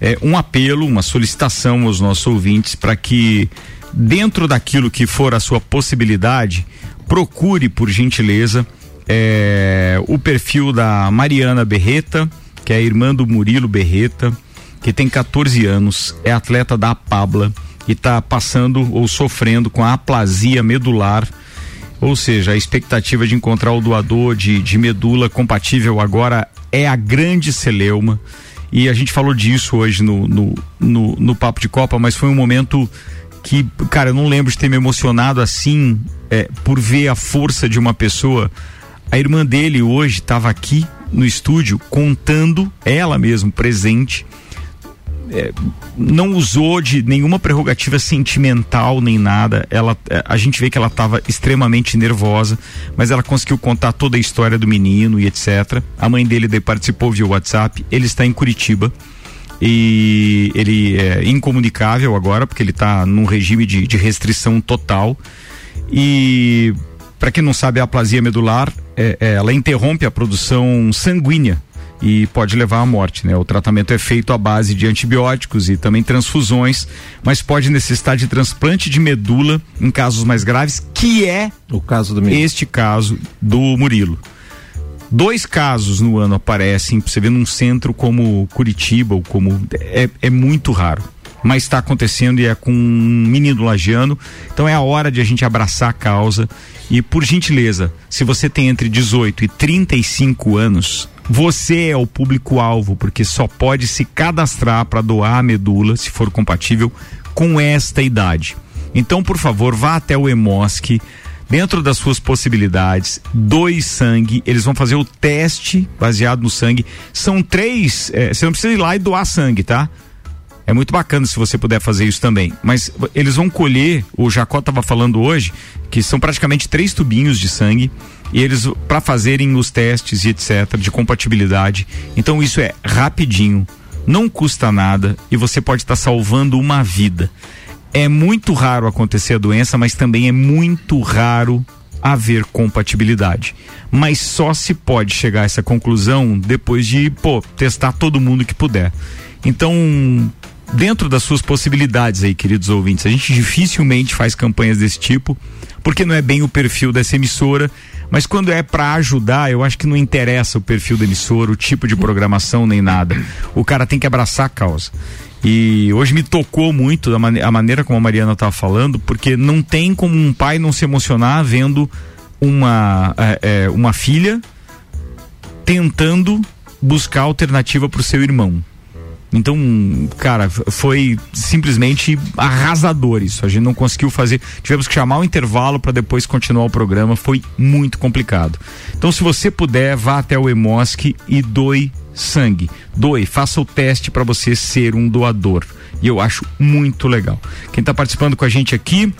é, um apelo, uma solicitação aos nossos ouvintes para que, dentro daquilo que for a sua possibilidade, procure, por gentileza, é, o perfil da Mariana Berreta, que é a irmã do Murilo Berreta, que tem 14 anos, é atleta da Pabla e está passando ou sofrendo com a aplasia medular. Ou seja, a expectativa de encontrar o doador de, de medula compatível agora é a grande celeuma. E a gente falou disso hoje no, no, no, no Papo de Copa, mas foi um momento que, cara, eu não lembro de ter me emocionado assim é, por ver a força de uma pessoa. A irmã dele hoje estava aqui no estúdio contando, ela mesmo, presente, é, não usou de nenhuma prerrogativa sentimental nem nada. Ela, é, a gente vê que ela estava extremamente nervosa, mas ela conseguiu contar toda a história do menino e etc. A mãe dele daí participou via WhatsApp. Ele está em Curitiba. e ele é incomunicável agora porque ele está num regime de, de restrição total e para quem não sabe a aplasia medular é, é, ela interrompe a produção sanguínea e pode levar à morte, né? O tratamento é feito à base de antibióticos e também transfusões, mas pode necessitar de transplante de medula em casos mais graves, que é
o caso do
este caso do Murilo. Dois casos no ano aparecem, você vê num centro como Curitiba ou como é, é muito raro mas está acontecendo e é com um menino lagiano. Então é a hora de a gente abraçar a causa. E por gentileza, se você tem entre 18 e 35 anos, você é o público-alvo, porque só pode se cadastrar para doar a medula, se for compatível, com esta idade. Então, por favor, vá até o EMOSC, dentro das suas possibilidades, doe sangue. Eles vão fazer o teste baseado no sangue. São três. É, você não precisa ir lá e doar sangue, tá? É muito bacana se você puder fazer isso também. Mas eles vão colher, o Jacó estava falando hoje, que são praticamente três tubinhos de sangue, e eles, para fazerem os testes e etc., de compatibilidade. Então isso é rapidinho, não custa nada e você pode estar tá salvando uma vida. É muito raro acontecer a doença, mas também é muito raro haver compatibilidade. Mas só se pode chegar a essa conclusão depois de, pô, testar todo mundo que puder. Então, dentro das suas possibilidades aí, queridos ouvintes. A gente dificilmente faz campanhas desse tipo, porque não é bem o perfil dessa emissora. Mas quando é para ajudar, eu acho que não interessa o perfil da emissora, o tipo de programação nem nada. O cara tem que abraçar a causa. E hoje me tocou muito a, man a maneira como a Mariana estava falando, porque não tem como um pai não se emocionar vendo uma, é, é, uma filha tentando buscar alternativa para o seu irmão. Então, cara, foi simplesmente arrasador isso. A gente não conseguiu fazer. Tivemos que chamar o intervalo para depois continuar o programa. Foi muito complicado. Então, se você puder, vá até o Emosc e doe sangue. Doe, faça o teste para você ser um doador. E eu acho muito legal. Quem está participando com a gente aqui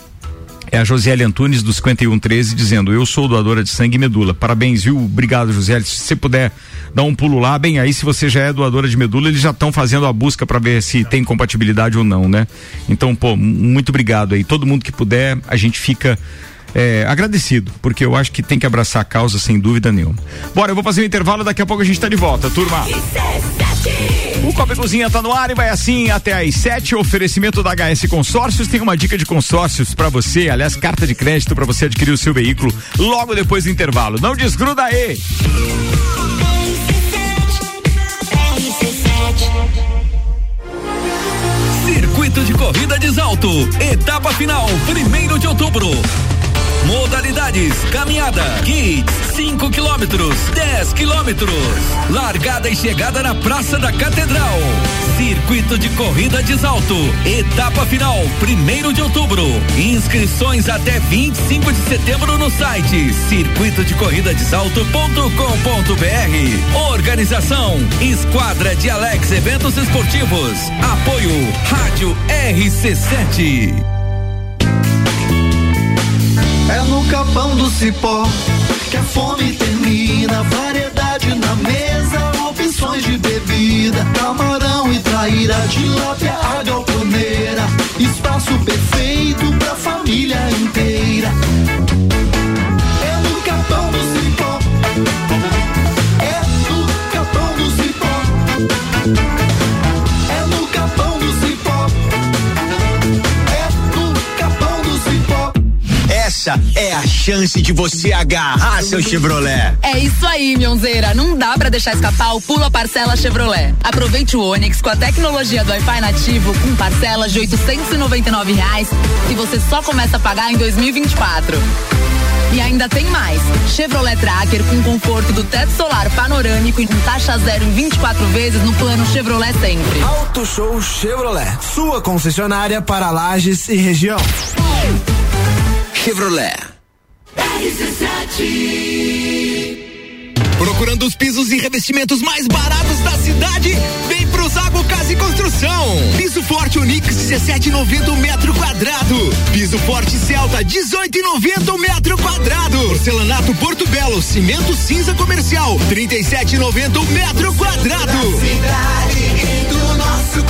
é a Josiele Antunes do 5113 dizendo: Eu sou doadora de sangue e medula. Parabéns, viu? Obrigado, Josiele. Se você puder dar um pulo lá, bem, aí se você já é doadora de medula, eles já estão fazendo a busca para ver se tem compatibilidade ou não, né? Então, pô, muito obrigado aí. Todo mundo que puder, a gente fica é, agradecido, porque eu acho que tem que abraçar a causa sem dúvida nenhuma. Bora, eu vou fazer um intervalo, daqui a pouco a gente está de volta, turma. O Copa Cozinha tá no ar e vai assim até às 7. Oferecimento da HS Consórcios. Tem uma dica de consórcios para você, aliás, carta de crédito para você adquirir o seu veículo logo depois do intervalo. Não desgruda aí.
Circuito de Corrida de Salto, etapa final, primeiro de outubro. Modalidades: caminhada, kids, 5 quilômetros, 10 quilômetros. Largada e chegada na Praça da Catedral. Circuito de corrida de salto. Etapa final, primeiro de outubro. Inscrições até 25 de setembro no site circuito de corrida de salto.com.br. Organização: Esquadra de Alex Eventos Esportivos. Apoio: Rádio RC7.
É no capão do cipó que a fome termina. Variedade na mesa, opções de bebida. Camarão e traíra, tilápia, a galponeira. Espaço perfeito pra família inteira.
Essa é a chance de você agarrar seu Chevrolet.
É isso aí, Mionzeira. Não dá para deixar escapar o Pula Parcela Chevrolet. Aproveite o Onix com a tecnologia do Wi-Fi nativo com parcelas de R$ reais que você só começa a pagar em 2024. E ainda tem mais. Chevrolet Tracker com conforto do teto solar panorâmico e com taxa zero em 24 vezes no plano Chevrolet sempre.
Auto Show Chevrolet, sua concessionária para lajes e região.
Chevrolet.
Procurando os pisos e revestimentos mais baratos da cidade? Vem pro Zago Casa e Construção. Piso Forte Onix 17,90 metro quadrado. Piso Forte Celta 18,90 metro quadrado. Porcelanato Porto Belo cimento cinza comercial 37,90 metro quadrado.
cidade e do nosso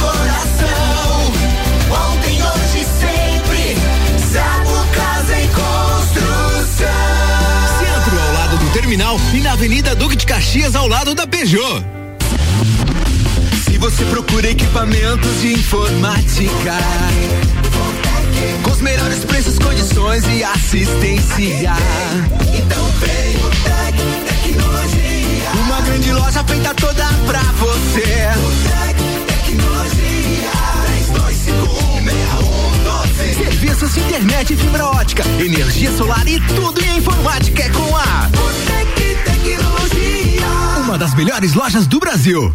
Dias ao lado da Peugeot.
Se você procura equipamentos de informática, com os melhores preços, condições e assistência, então vem o Tec Tecnologia. Uma grande loja feita toda pra você. O Tec Tecnologia. 32516112. Serviços de internet, fibra ótica, energia solar e tudo em informática é com a Botec Tecnologia. Uma das melhores lojas do Brasil.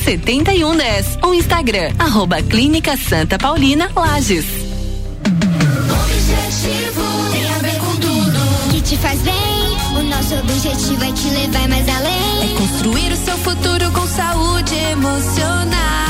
7110. O Instagram, arroba Clínica Santa Paulina Lages.
Objetivo tem a ver com tudo que te faz bem. O nosso objetivo é te levar mais além.
É construir o seu futuro com saúde emocional.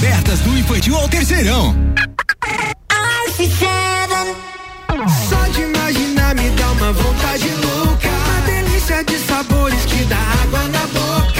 Abertas do infantil ao terceirão.
Só de imaginar me dá uma vontade louca. Uma delícia de sabores que dá água na boca.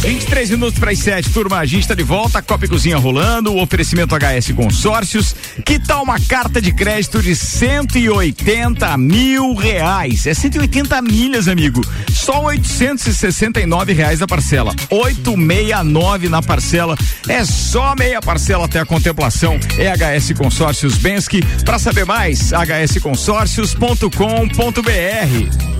23 minutos para as 7, turma. A gente tá de volta, Copa e Cozinha rolando, o oferecimento HS Consórcios. Que tal uma carta de crédito de 180 mil reais? É 180 milhas, amigo. Só 869 reais a parcela. 869 na parcela. É só meia parcela até a contemplação. É HS Consórcios Bensky. Para saber mais, hsconsórcios.com.br.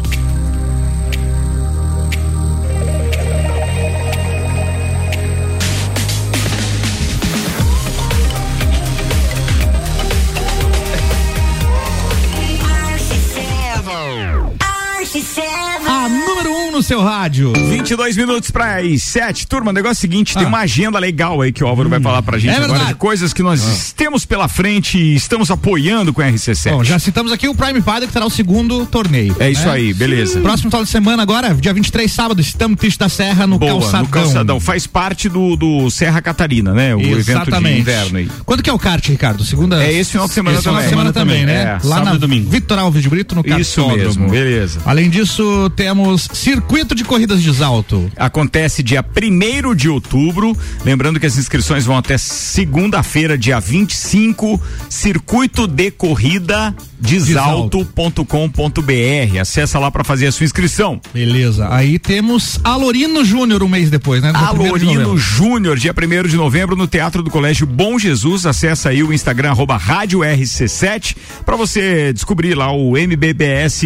no seu rádio.
22 minutos para as 7. Turma, o negócio é o seguinte: tem uma agenda legal aí que o Álvaro vai falar pra gente
é
agora
verdade.
de coisas que nós temos pela frente e estamos apoiando com a RC7.
Bom, já citamos aqui o Prime Padre, que terá o segundo torneio.
É isso aí, beleza.
Próximo final de semana agora, dia 23, sábado, estamos Triste da Serra no
Boa,
Calçadão.
no Calçadão. Faz parte do, do Serra Catarina, né? O evento de
Exatamente.
inverno aí.
Quando que é o kart, Ricardo? Segunda?
É esse final de semana
esse final de
também.
semana também, né?
É,
Lá
sábado
na
e domingo.
Vitor Alves de Brito, no
Isso mesmo, beleza.
Além disso, temos Circuito de Corridas de Salto.
Acontece dia 1 de outubro. Lembrando que as inscrições vão até segunda-feira, dia 25. Circuito de corrida desalto.com.br. Acessa lá para fazer a sua inscrição.
Beleza. Aí temos Alorino Júnior um mês depois, né? No
Alorino. Júnior, dia 1 de novembro, no Teatro do Colégio Bom Jesus. Acessa aí o Instagram, arroba Rádio RC7, para você descobrir lá o MBBS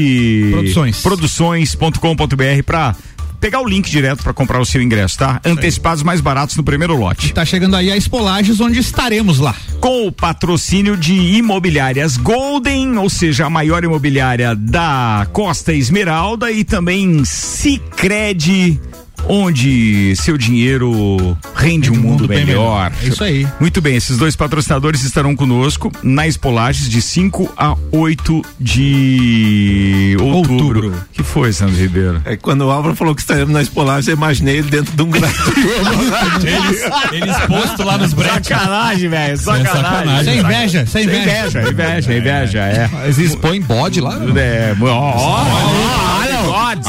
Produções.
Produções.com.br para pegar o link direto para comprar o seu ingresso, tá? Antecipados mais baratos no primeiro lote.
Tá chegando aí a Espolages, onde estaremos lá.
Com o patrocínio de imobiliárias Golden, ou seja, a maior imobiliária da Costa Esmeralda e também Sicredi onde seu dinheiro rende um mundo,
bem
melhor.
melhor. É isso aí.
Muito bem, esses dois patrocinadores estarão conosco na Espolages de 5 a 8 de outubro. que foi, Sandro Ribeiro?
É que quando o Álvaro falou que estaremos na Espolagem, eu imaginei ele dentro de um grande.
eles, eles postos lá nos bretes.
Sacanagem, velho. Sacanagem.
sacanagem. Sem inveja, sem inveja.
inveja, inveja, inveja, é.
Mas expõe bode lá?
É, ó, ó, ó, olha,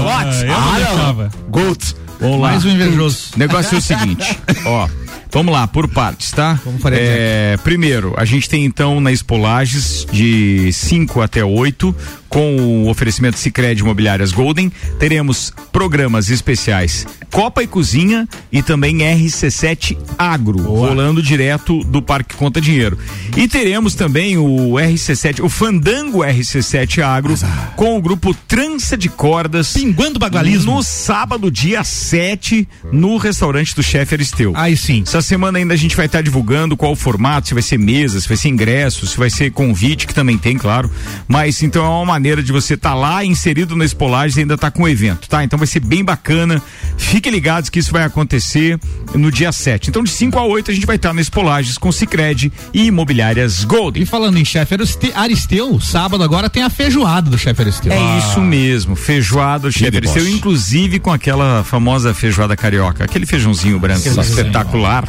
olha,
Eu não deixava.
Gold. Vamos lá.
Mais um invejoso.
O negócio é o seguinte, ó. Vamos lá, por partes, tá?
Vamos fazer
é, Primeiro, a gente tem então na Espolages de 5 até 8, com o oferecimento Cicred Imobiliárias Golden, teremos programas especiais Copa e Cozinha e também RC7 Agro, rolando direto do Parque Conta Dinheiro. E teremos também o RC7, o Fandango RC7 Agro, com o grupo Trança de Cordas.
Pinguando bagualismo.
No sábado, dia 7, no restaurante do chefe Aristeu.
Aí sim.
Essa semana ainda a gente vai estar divulgando qual o formato, se vai ser mesa, se vai ser ingresso, se vai ser convite, que também tem, claro. Mas então é uma maneira de você estar lá inserido na Espolagens e ainda estar com o evento, tá? Então vai ser bem bacana. Fiquem ligados que isso vai acontecer no dia 7. Então de 5 a 8 a gente vai estar na Espolagens com Cicred e Imobiliárias Gold.
E falando em chefe Ariste- Aristeu, sábado agora tem a feijoada do chefe Aristeu.
É isso mesmo, feijoada chefe Aristeu, inclusive com aquela famosa feijoada carioca, aquele feijãozinho branco espetacular.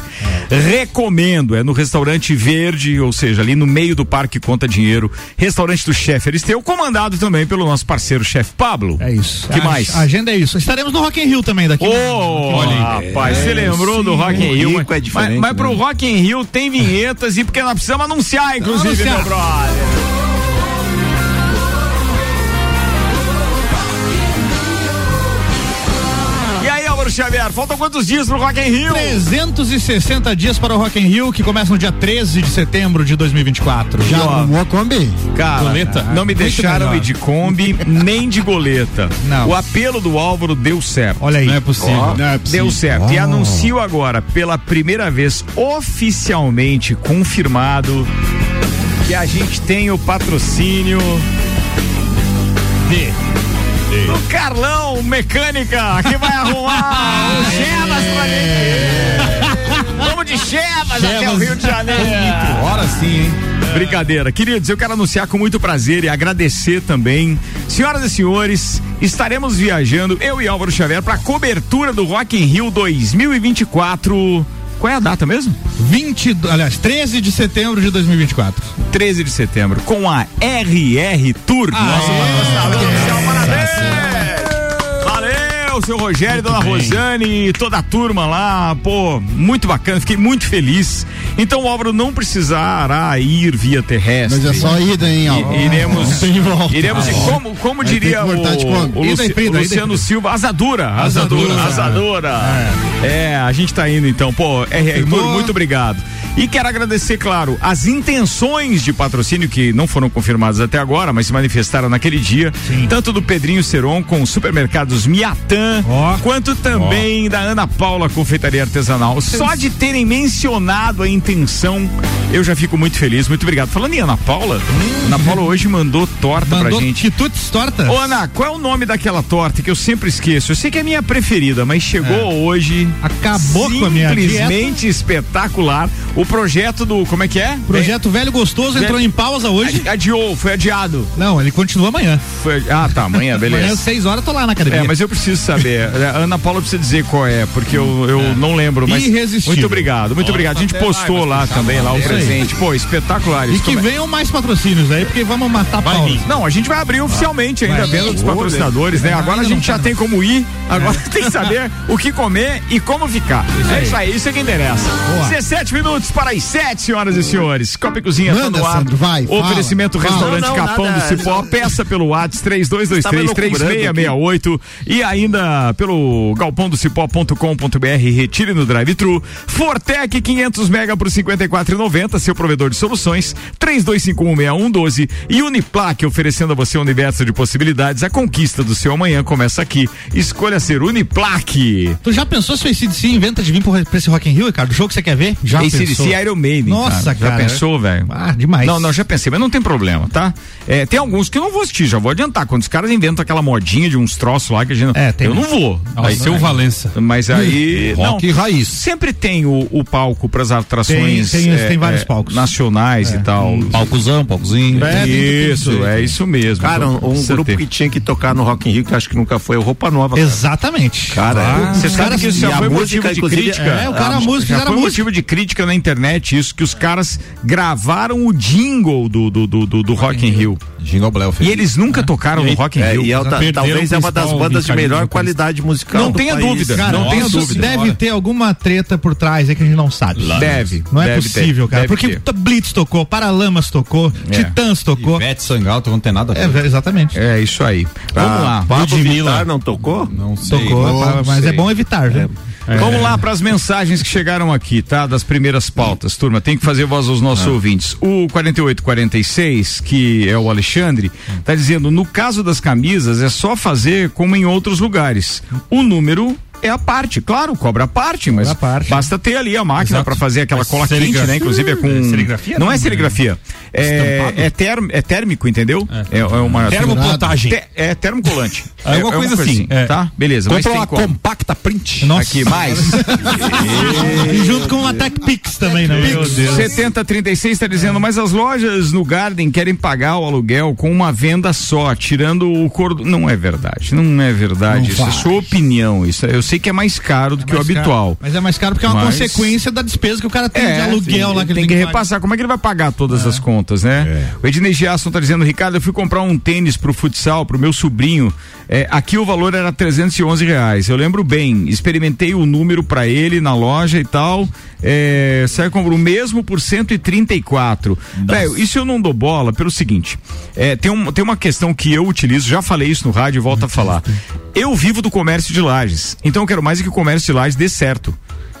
Recomendo, é no restaurante Verde, ou seja, ali no meio do Parque Conta Dinheiro, restaurante do chefe Aristeu, comandado também pelo nosso parceiro chefe Pablo.
É isso.
Que
a,
mais?
A agenda é isso. Estaremos no Rock in Rio também daqui.
Ô, rapaz, você lembrou do Rock in Rio? Mas-
é
mas, mas pro
né?
Rock in Rio tem vinhetas e porque nós precisamos anunciar, inclusive,
anunciar.
meu brother. Álvaro Xavier, faltam quantos dias pro Rock in Rio?
360 dias para o Rock in Rio, que começa no dia 13 de setembro de 2024.
Já arrumou a Kombi?
Cara,
Goleta?
não me
Muito
deixaram
melhor.
ir de Kombi, nem de goleta.
Não.
O apelo do Álvaro deu certo.
Olha aí.
Não é possível.
Não é possível.
Deu certo. E anuncio agora, pela primeira vez, oficialmente confirmado, que a gente tem o patrocínio de. Carlão Mecânica, que vai arrumar os Chevas pra gente. Vamos de Chevas até o Rio de Janeiro.
Hora sim, hein?
Brincadeira. Queridos, eu quero anunciar com muito prazer e agradecer também. Senhoras e senhores, estaremos viajando, eu e Álvaro Xavier, para cobertura do Rock in Rio 2024. Qual é a data mesmo?
20, do- aliás, 13 de setembro de 2024.
13 de setembro, com a RR Tour. Nosso patrocinador oficial, parabéns! Valeu, seu Rogério, dona Rosane e toda a turma lá, pô, muito bacana, fiquei muito feliz. Então o Álvaro não precisará ir via terrestre.
Mas é só ida, hein,
I-
Álvaro?
Iremos,
Não tem volta.
iremos e como, como diria o, o
Ida
Luci- o Luciano. Silva, asadura, asadura,
Asadura,
asadura. É. a gente tá indo então, pô, RR. Tour, muito obrigado. E quero agradecer, claro, as intenções de patrocínio que não foram confirmadas até agora, mas se manifestaram naquele dia, tanto do Pedrinho Seron com os Miatã, quanto também da Ana Paula Confeitaria Artesanal. Só de terem mencionado a intenção, eu já fico muito feliz, muito obrigado. Falando em Ana Paula, Ana Paula hoje mandou torta pra
Mandou
gente.
quitutes torta?
Ô Ana, qual é o nome daquela torta que eu sempre esqueço? Eu sei que é a minha preferida, mas chegou hoje.
Acabou com a minha
Simplesmente espetacular. O projeto do. Como é que é?
Projeto Velho Gostoso
Velho-
entrou em pausa hoje.
Adi- Adiou, foi adiado.
Não, ele continua amanhã.
Foi- ah, tá, amanhã, beleza.
Amanhã, às 6 horas, eu tô lá na academia.
É, mas eu preciso saber. A Ana Paula precisa dizer qual é, porque eu, eu não lembro. Mas
Irresistível.
muito obrigado, muito obrigado. A gente postou lá também, lá o presente. Pô, espetacular
E
isso.
que
é-
venham mais patrocínios aí, porque vamos matar pau.
Não, a gente vai abrir oficialmente ainda,
Vai.
vendo dos
Boa,
patrocinadores, né? Agora a gente já
tá,
tem como ir, agora tem que saber o que comer e como ficar. é isso aí, isso é que interessa. 17 minutos para as 7, senhoras e senhores. Copa e Cozinha tá
Manda,
no ar.
Sandro, vai,
Oferecimento
fala.
Restaurante
Não, não,
Capão
nada,
do Cipó. Peça pelo WhatsApp 3223 3668 e ainda pelo galpondocipó.com.br. Retire no drive-thru. Fortec 500 mega por 54,90 360, seu provedor de soluções, 32516112 e Uniplaque oferecendo a você um universo de possibilidades. A conquista do seu amanhã começa aqui. Escolha ser Uniplaque.
Tu já pensou se o ACDC inventa de vir pro- pra esse Rock in Rio, Ricardo? O jogo que você quer ver? Já
ACDC
pensou?
e Iron Maiden.
Nossa, cara.
Já pensou, velho?
Ah, demais.
Não, não, já pensei, mas não tem problema, tá? É, tem alguns que eu não vou assistir, já vou adiantar. Quando os caras inventam aquela modinha de uns troços lá que a gente.
É, tem
eu não vou.
Vai ser o Valença.
Mas aí.
Rock
não,
raiz.
Sempre tem o, o palco para as atrações.
Tem- tem- tem vários palcos.
Nacionais e tal.
Palcozão, palcozinho.
É,
Isso, é isso mesmo.
Cara, um, um
Precisa
grupo
ter.
que tinha que tocar no Rock in Rio, que acho que nunca foi, é o Roupa Nova. cara.
Exatamente.
Cara,
Você
Os
sabe que isso já
a
foi
música,
motivo de crítica.
é, o cara, a música,
já foi
a
motivo de crítica na internet isso, que os caras gravaram o jingle do, do, do, do, do Rock in Rio.
Jingle Bell.
E eles nunca tocaram no Rock in
É,
Rio.
e é, talvez é uma das bandas de melhor
vocalista.
Qualidade musical.
Não tenha
país.
dúvida.
Cara,
não tenha dúvida.
deve ter alguma treta por trás aí que a gente não sabe.
Deve.
Não é
deve ter,
possível, cara.
deve
Porque
ter.
Blitz tocou, Paralamas tocou,
É.
Titãs tocou.
Ivete Sangalto não tem nada a ver.
É, exatamente.
É isso aí. Vamos lá.
Pablo
Ludmilla.
Vittar não tocou?
Não sei.
Tocou,
não
mas
sei.
é bom evitar, viu?
Vamos lá para as mensagens que chegaram aqui, tá? Das primeiras pautas, turma. Tem que fazer voz aos nossos ouvintes. O 4846, que é o Alexandre, tá dizendo: no caso das camisas, é só fazer como em outros lugares. O número é a parte, claro, cobra a parte, mas
a parte.
basta ter ali a máquina para fazer aquela
Mas
cola quente, né? Inclusive é com.
É serigrafia,
Não
não,
é
né?
serigrafia. É, é, term- é térmico, entendeu? É, é uma.
Termoplotagem.
Te- é termocolante.
É alguma coisa assim, é.
Tá? Beleza. Mas
Compra
tem
uma
como.
compacta print.
Nossa.
Aqui, mais.
E junto com uma Tech Pix também, né? Meu Deus.
7036 está dizendo, mas as lojas no Garden querem pagar o aluguel com uma venda só, tirando o cordo. Não é verdade, não é verdade.
Não
isso é
faz.
sua opinião. Isso é- eu sei que é mais caro do que o
Mais caro.
habitual.
Mas é mais caro porque é uma
Mas-
consequência da despesa que o cara tem de aluguel
sim,
lá que
tem
ele
que
pagar.
repassar. Como é que ele vai pagar todas as contas, né? O Ednei Giasson tá dizendo, Ricardo, eu fui comprar um tênis pro futsal, pro meu sobrinho. É, aqui o valor era 311 reais. Eu lembro bem, experimentei o número pra ele na loja e tal. É, saiu comprou o mesmo por 134. Velho, isso eu não dou bola pelo seguinte: é, tem, um, tem uma questão que eu utilizo, já falei isso no rádio e volto a falar. Eu vivo do comércio de lajes, então eu quero mais é que o comércio de lajes dê certo.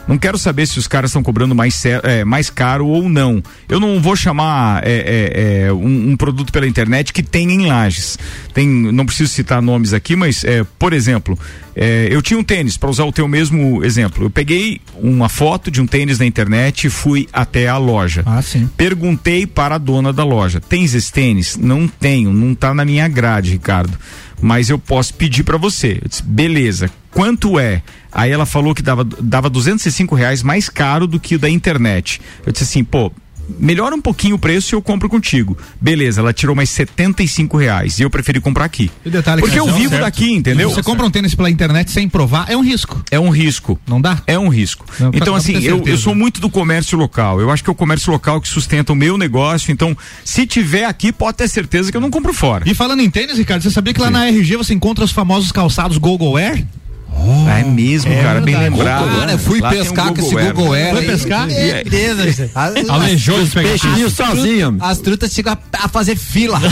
Não quero saber se os caras estão cobrando mais, é, mais caro ou não. Eu não vou chamar é, é, é, um, um produto pela internet que tem em lajes. Tem, não preciso citar nomes aqui, mas, é, por exemplo, é, eu tinha um tênis, para usar o teu mesmo exemplo. Eu peguei uma foto de um tênis na internet e fui até a loja.
Ah, sim.
Perguntei para a dona da loja: tens esse tênis? Não tenho, não tá na minha grade, Ricardo. Mas eu posso pedir para você. Eu disse, beleza, quanto é? Aí ela falou que dava, dava 205 reais mais caro do que o da internet. Eu disse assim, pô. Melhora um pouquinho o preço e eu compro contigo. Beleza, ela tirou mais 75 reais e eu preferi comprar aqui.
Detalhe
Porque
que
eu
é
vivo
certo.
daqui, entendeu?
Você compra um tênis pela internet sem provar, é um risco.
É um risco.
Não dá?
É um risco.
Não,
então, assim, eu, eu sou muito do comércio local. Eu acho que é o comércio local que sustenta o meu negócio. Então, se tiver aqui, pode ter certeza que eu não compro fora.
E falando em tênis, Ricardo, você sabia que lá na RG você encontra os famosos calçados Google Air?
É mesmo,
É
cara, bem lembrado.
Cara, eu fui
Lá
pescar
um
com esse. Google Air.
Foi pescar?
É, beleza.
Alejou de pegar
Peixinho sozinho.
As trutas chegam a fazer fila.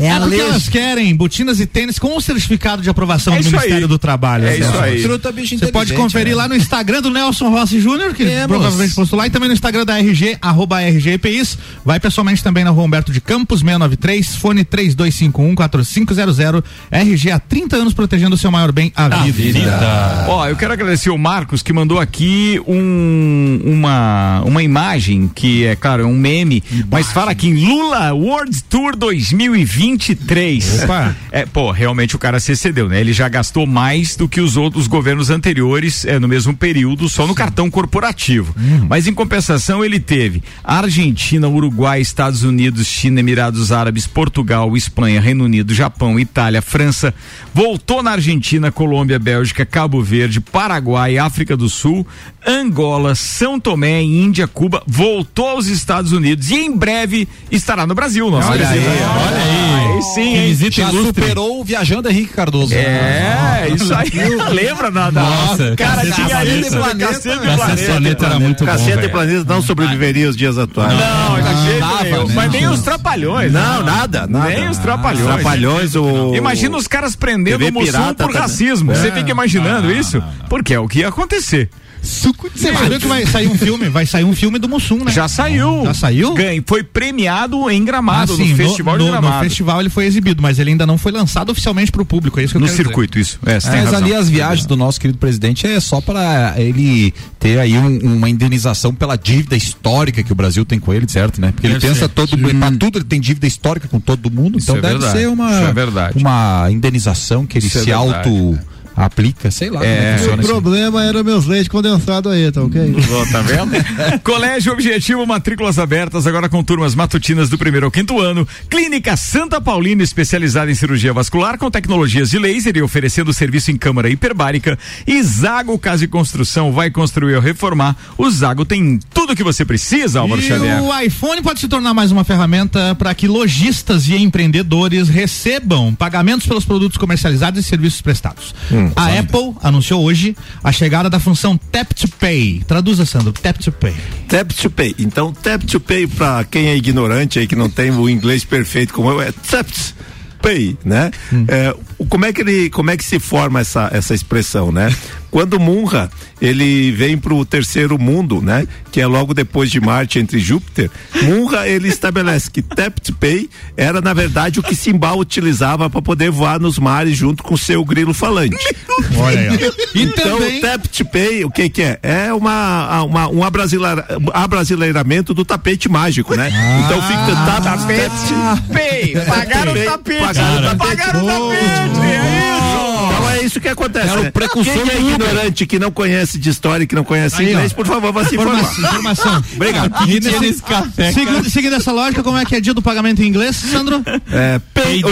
É,
a
porque elas querem botinas e tênis com o certificado de aprovação
É
do Ministério
aí.
do Trabalho.
É isso aí.
Truta bicho
Você pode conferir
né?
lá no Instagram do Nelson Rossi Júnior, que
Temos.
provavelmente postou lá, e também no Instagram da RG, arroba RGPIs. Vai pessoalmente também na Rua Humberto de Campos, 693, fone 3251-4500. RG há 30 anos protegendo o seu maior bem, a vida.
Ó, eu quero agradecer o Marcos que mandou aqui um, uma, uma imagem que é, claro, é um meme, mas fala aqui em Lula World Tour 2023.
Opa.
É, pô, realmente o cara se excedeu, né? Ele já gastou mais do que os outros governos anteriores é, no mesmo período, só no cartão corporativo. Mas em compensação ele teve Argentina, Uruguai, Estados Unidos, China, Emirados Árabes, Portugal, Espanha, Reino Unido, Japão, Itália, França, voltou na Argentina, Colômbia, Bélgica, Cabo Verde, Paraguai, África do Sul, Angola, São Tomé, Índia, Cuba, voltou aos Estados Unidos e em breve estará no Brasil. Nosso
Olha
presidente.
Olha aí.
Aí sim, hein?
Já superou o Viajando Henrique Cardoso.
É, isso aí. Lembra nada?
Nossa,
cara,
Cacete
tinha
e
isso,
Planeta.
Cacete e
Cacete
Planeta.
Era muito bom,
Caceta e. Planeta não sobreviveria os dias atuais.
Não, de
né?
Mas nem os trapalhões.
Não,
né?
nada, nada.
Nem os trapalhões.
Trapalhões, o.
Imagina os caras prendendo o Mussum por racismo.
É.
Você fica imaginando isso? Porque é o que ia acontecer.
Suco de Você viu que vai sair um filme? Vai sair um filme do Mussum, né?
Já saiu.
Já saiu?
Ganhou, foi premiado em Gramado,
Ah, sim,
no Festival
no,
de Gramado.
No festival ele foi exibido, mas ele ainda não foi lançado oficialmente pro público. É isso que eu
No
quero dizer.
circuito, isso. É, você tem
Mas
razão.
ali as viagens do nosso querido presidente é só para ele ter aí um- uma indenização pela dívida histórica que o Brasil tem com ele, certo, né? Porque ele
Deve
pensa
ser.
todo para tudo ele tem dívida histórica com todo mundo,
Isso
então
é
deve
verdade.
ser uma
é verdade.
uma indenização que ele
Isso é
se
verdade.
auto aplica, sei lá como é que
O problema era meus leites condensados aí, tá ok?
Ó, tá vendo? Colégio Objetivo, matrículas abertas, agora com turmas matutinas do primeiro ao quinto ano. Clínica Santa Paulina, especializada em cirurgia vascular, com tecnologias de laser e oferecendo serviço em câmara hiperbárica. E Zago Casa e Construção vai construir ou reformar. O Zago tem tudo que você precisa, Álvaro
E
Xavier.
o iPhone pode se tornar mais uma ferramenta para que lojistas e empreendedores recebam pagamentos pelos produtos comercializados e serviços prestados. A Apple anunciou hoje a chegada da função Tap to Pay. Traduza, Sandro, Tap to Pay.
Tap to Pay. Então, Tap to Pay, pra quem é ignorante aí, que não tem o inglês perfeito como eu, é Tap to Pay, né? É, o- como é que ele, como é que se forma essa, essa expressão, né? Quando Munra, ele vem pro terceiro mundo, né? Que é logo depois de Marte entre Júpiter, Munra, ele estabelece que Pay era, na verdade, o que Simbal utilizava para poder voar nos mares junto com seu grilo falante.
Olha aí, ó.
Então,
também-
o Pay, o que que é? É uma, uma, um abrasileira- abrasileiramento do tapete mágico, né? então fica tap, tapete.
Pay, pagaram o tapete.
Pagaram o tapete.
Pagaram o tapete. É isso.
É isso que acontece.
Era o
né?
precursor
Quem é ignorante, que não conhece de história, que não conhece
Aí,
inglês,
ó.
por favor, vá se informar.
Informação. informação.
Obrigado.
E nesse- seguindo, seguindo essa lógica, como é que é dia do pagamento em inglês, Sandro?
É, pay,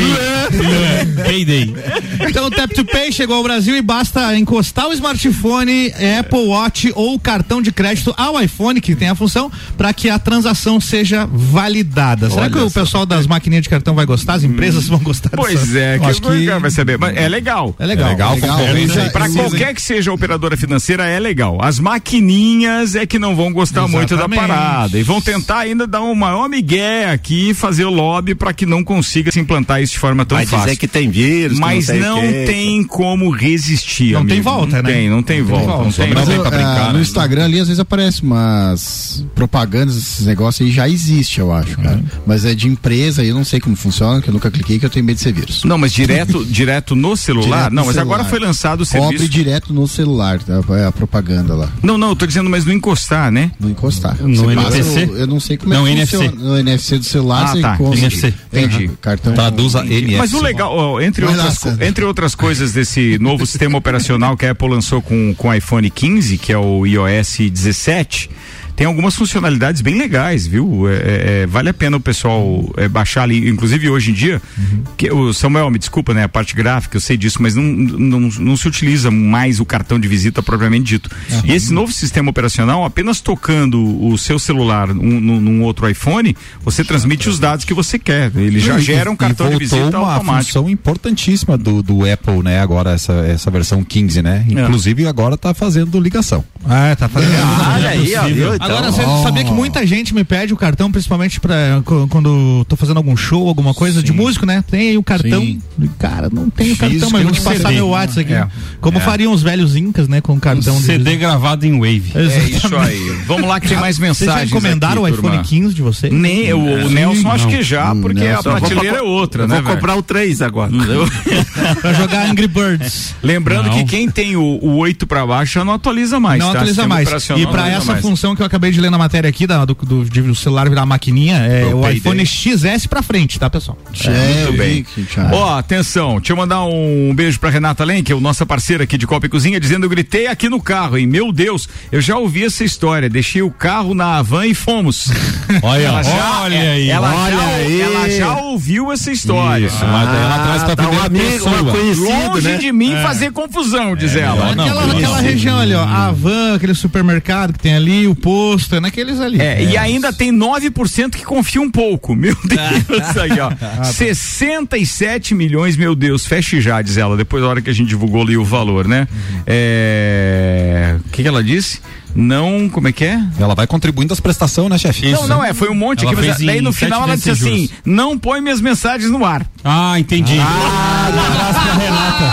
Payday.
Então o Tap to Pay chegou ao Brasil e basta encostar o smartphone, Apple Watch ou cartão de crédito ao iPhone, que tem a função, para que a transação seja validada. Será
Olha
que o pessoal das maquininhas de cartão vai gostar? As empresas vão gostar
Pois
dessa-
é,
Eu
que,
acho
cara vai saber. Mas é legal.
É legal.
É legal,
Legal,
concorrência.
é,
Pra
precisa,
qualquer que seja a operadora financeira, é legal. As maquininhas é que não vão gostar muito da
Exatamente.
parada. E vão tentar ainda dar um maior migué aqui e fazer o lobby pra que não consiga se implantar isso de forma tão
Vai
fácil.
dizer que tem vírus,
Mas
não o
não tem como resistir.
Não tem
amigo.
volta,
não
né?
Tem, não tem volta. Não tem, não tem
eu,
pra brincar.
no
né?
Instagram ali às vezes aparece umas propagandas, esses negócios aí já existe, eu acho, cara. Mas é de empresa, eu não sei como funciona, que eu nunca cliquei, que eu tenho medo de ser vírus.
Não, mas direto, direto no celular?
Direto no
não, mas agora foi lançado o
Cobre
serviço.
direto no celular, tá? é a propaganda lá.
Não, não, eu tô dizendo, mas não encostar, né?
Não encostar.
No
Você passa
NFC?
o- eu não sei como
Não,
é que
NFC.
funciona. No NFC do celular
Ah,
você
tá,
encontra.
NFC.
Entendi.
Cartão.
Traduza NFC.
Mas o legal, ó, entre, outras,
lá,
entre outras coisas desse novo sistema operacional que a Apple lançou com, com o iPhone 15, que é o iOS 17, tem algumas funcionalidades bem legais, viu? É, é, é, vale a pena o pessoal é, baixar ali, inclusive hoje em dia, que, o Samuel, me desculpa, né? A parte gráfica, eu sei disso, mas não, não, não se utiliza mais o cartão de visita propriamente dito. E esse novo sistema operacional, apenas tocando o seu celular um, num, num outro iPhone, você transmite os dados que você quer. Ele já
E-
gera um
e
cartão de visita
uma
automático.
função importantíssima do, do Apple, né? Agora essa, essa versão 15, né?
É.
Inclusive agora tá fazendo ligação.
Ah, tá fazendo.
Olha aí, ó, viu? Então,
Agora, você sabia que muita gente me pede o cartão, principalmente pra, quando tô fazendo algum show, alguma coisa de músico, né? Tem aí o cartão.
Sim.
Cara, não tem o cartão, mas vou
um
te passar
CD.
meu WhatsApp aqui.
É.
Como
É.
fariam os velhos incas, né? Com cartão de
CD gravado em Wave.
É isso aí. Vamos lá que tem mais
Vocês já
mensagens.
encomendaram
aqui,
o iPhone
turma.
15 de vocês?
Nem, o, o Nelson acho que já,
Hum,
porque a
Nelson.
prateleira é outra,
eu
né?
vou
velho?
comprar o 3 agora.
pra jogar Angry Birds.
Lembrando
Não.
que quem tem o, o 8 pra baixo já não atualiza mais.
não
tá?
atualiza mais. E
não
pra essa função que eu acabei de ler na matéria aqui, da, do, do, de o celular virar maquininha, é
Do
o
Payday.
iPhone XS pra frente, tá, pessoal?
É,
Muito bem.
que
Ó, atenção, deixa eu mandar um beijo pra Renata Lenk, o nossa parceira aqui de Copa e Cozinha, dizendo: eu gritei aqui no carro, hein? Meu Deus, eu já ouvi essa história. Deixei o carro na Havan e fomos.
Olha,
ela já,
olha
é,
aí.
Ela,
olha
já,
aí.
ela já ouviu essa história.
Isso, mas daí ela traz pra
tá um
primeira
amigo, uma
pessoa.
conhecida,
Longe
né?
de mim fazer confusão, diz ela.
não,
aquela
não,
aquela
não.
região ali, ó, a Havan, aquele supermercado que tem ali, o posto. É naqueles ali.
É, e ainda tem 9% que confia um pouco. Meu Deus, aí, ó.
tá.
67 milhões, meu Deus, feche já, diz ela, depois da hora que a gente divulgou ali o valor, né? É. O que, que ela disse? Não, como é que é?
Ela vai contribuindo as prestações, né, chefe?
Não, não, é, foi um monte
Ela
aqui, mas daí no final ela disse assim:
juros.
não põe minhas mensagens no ar.
Ah, entendi.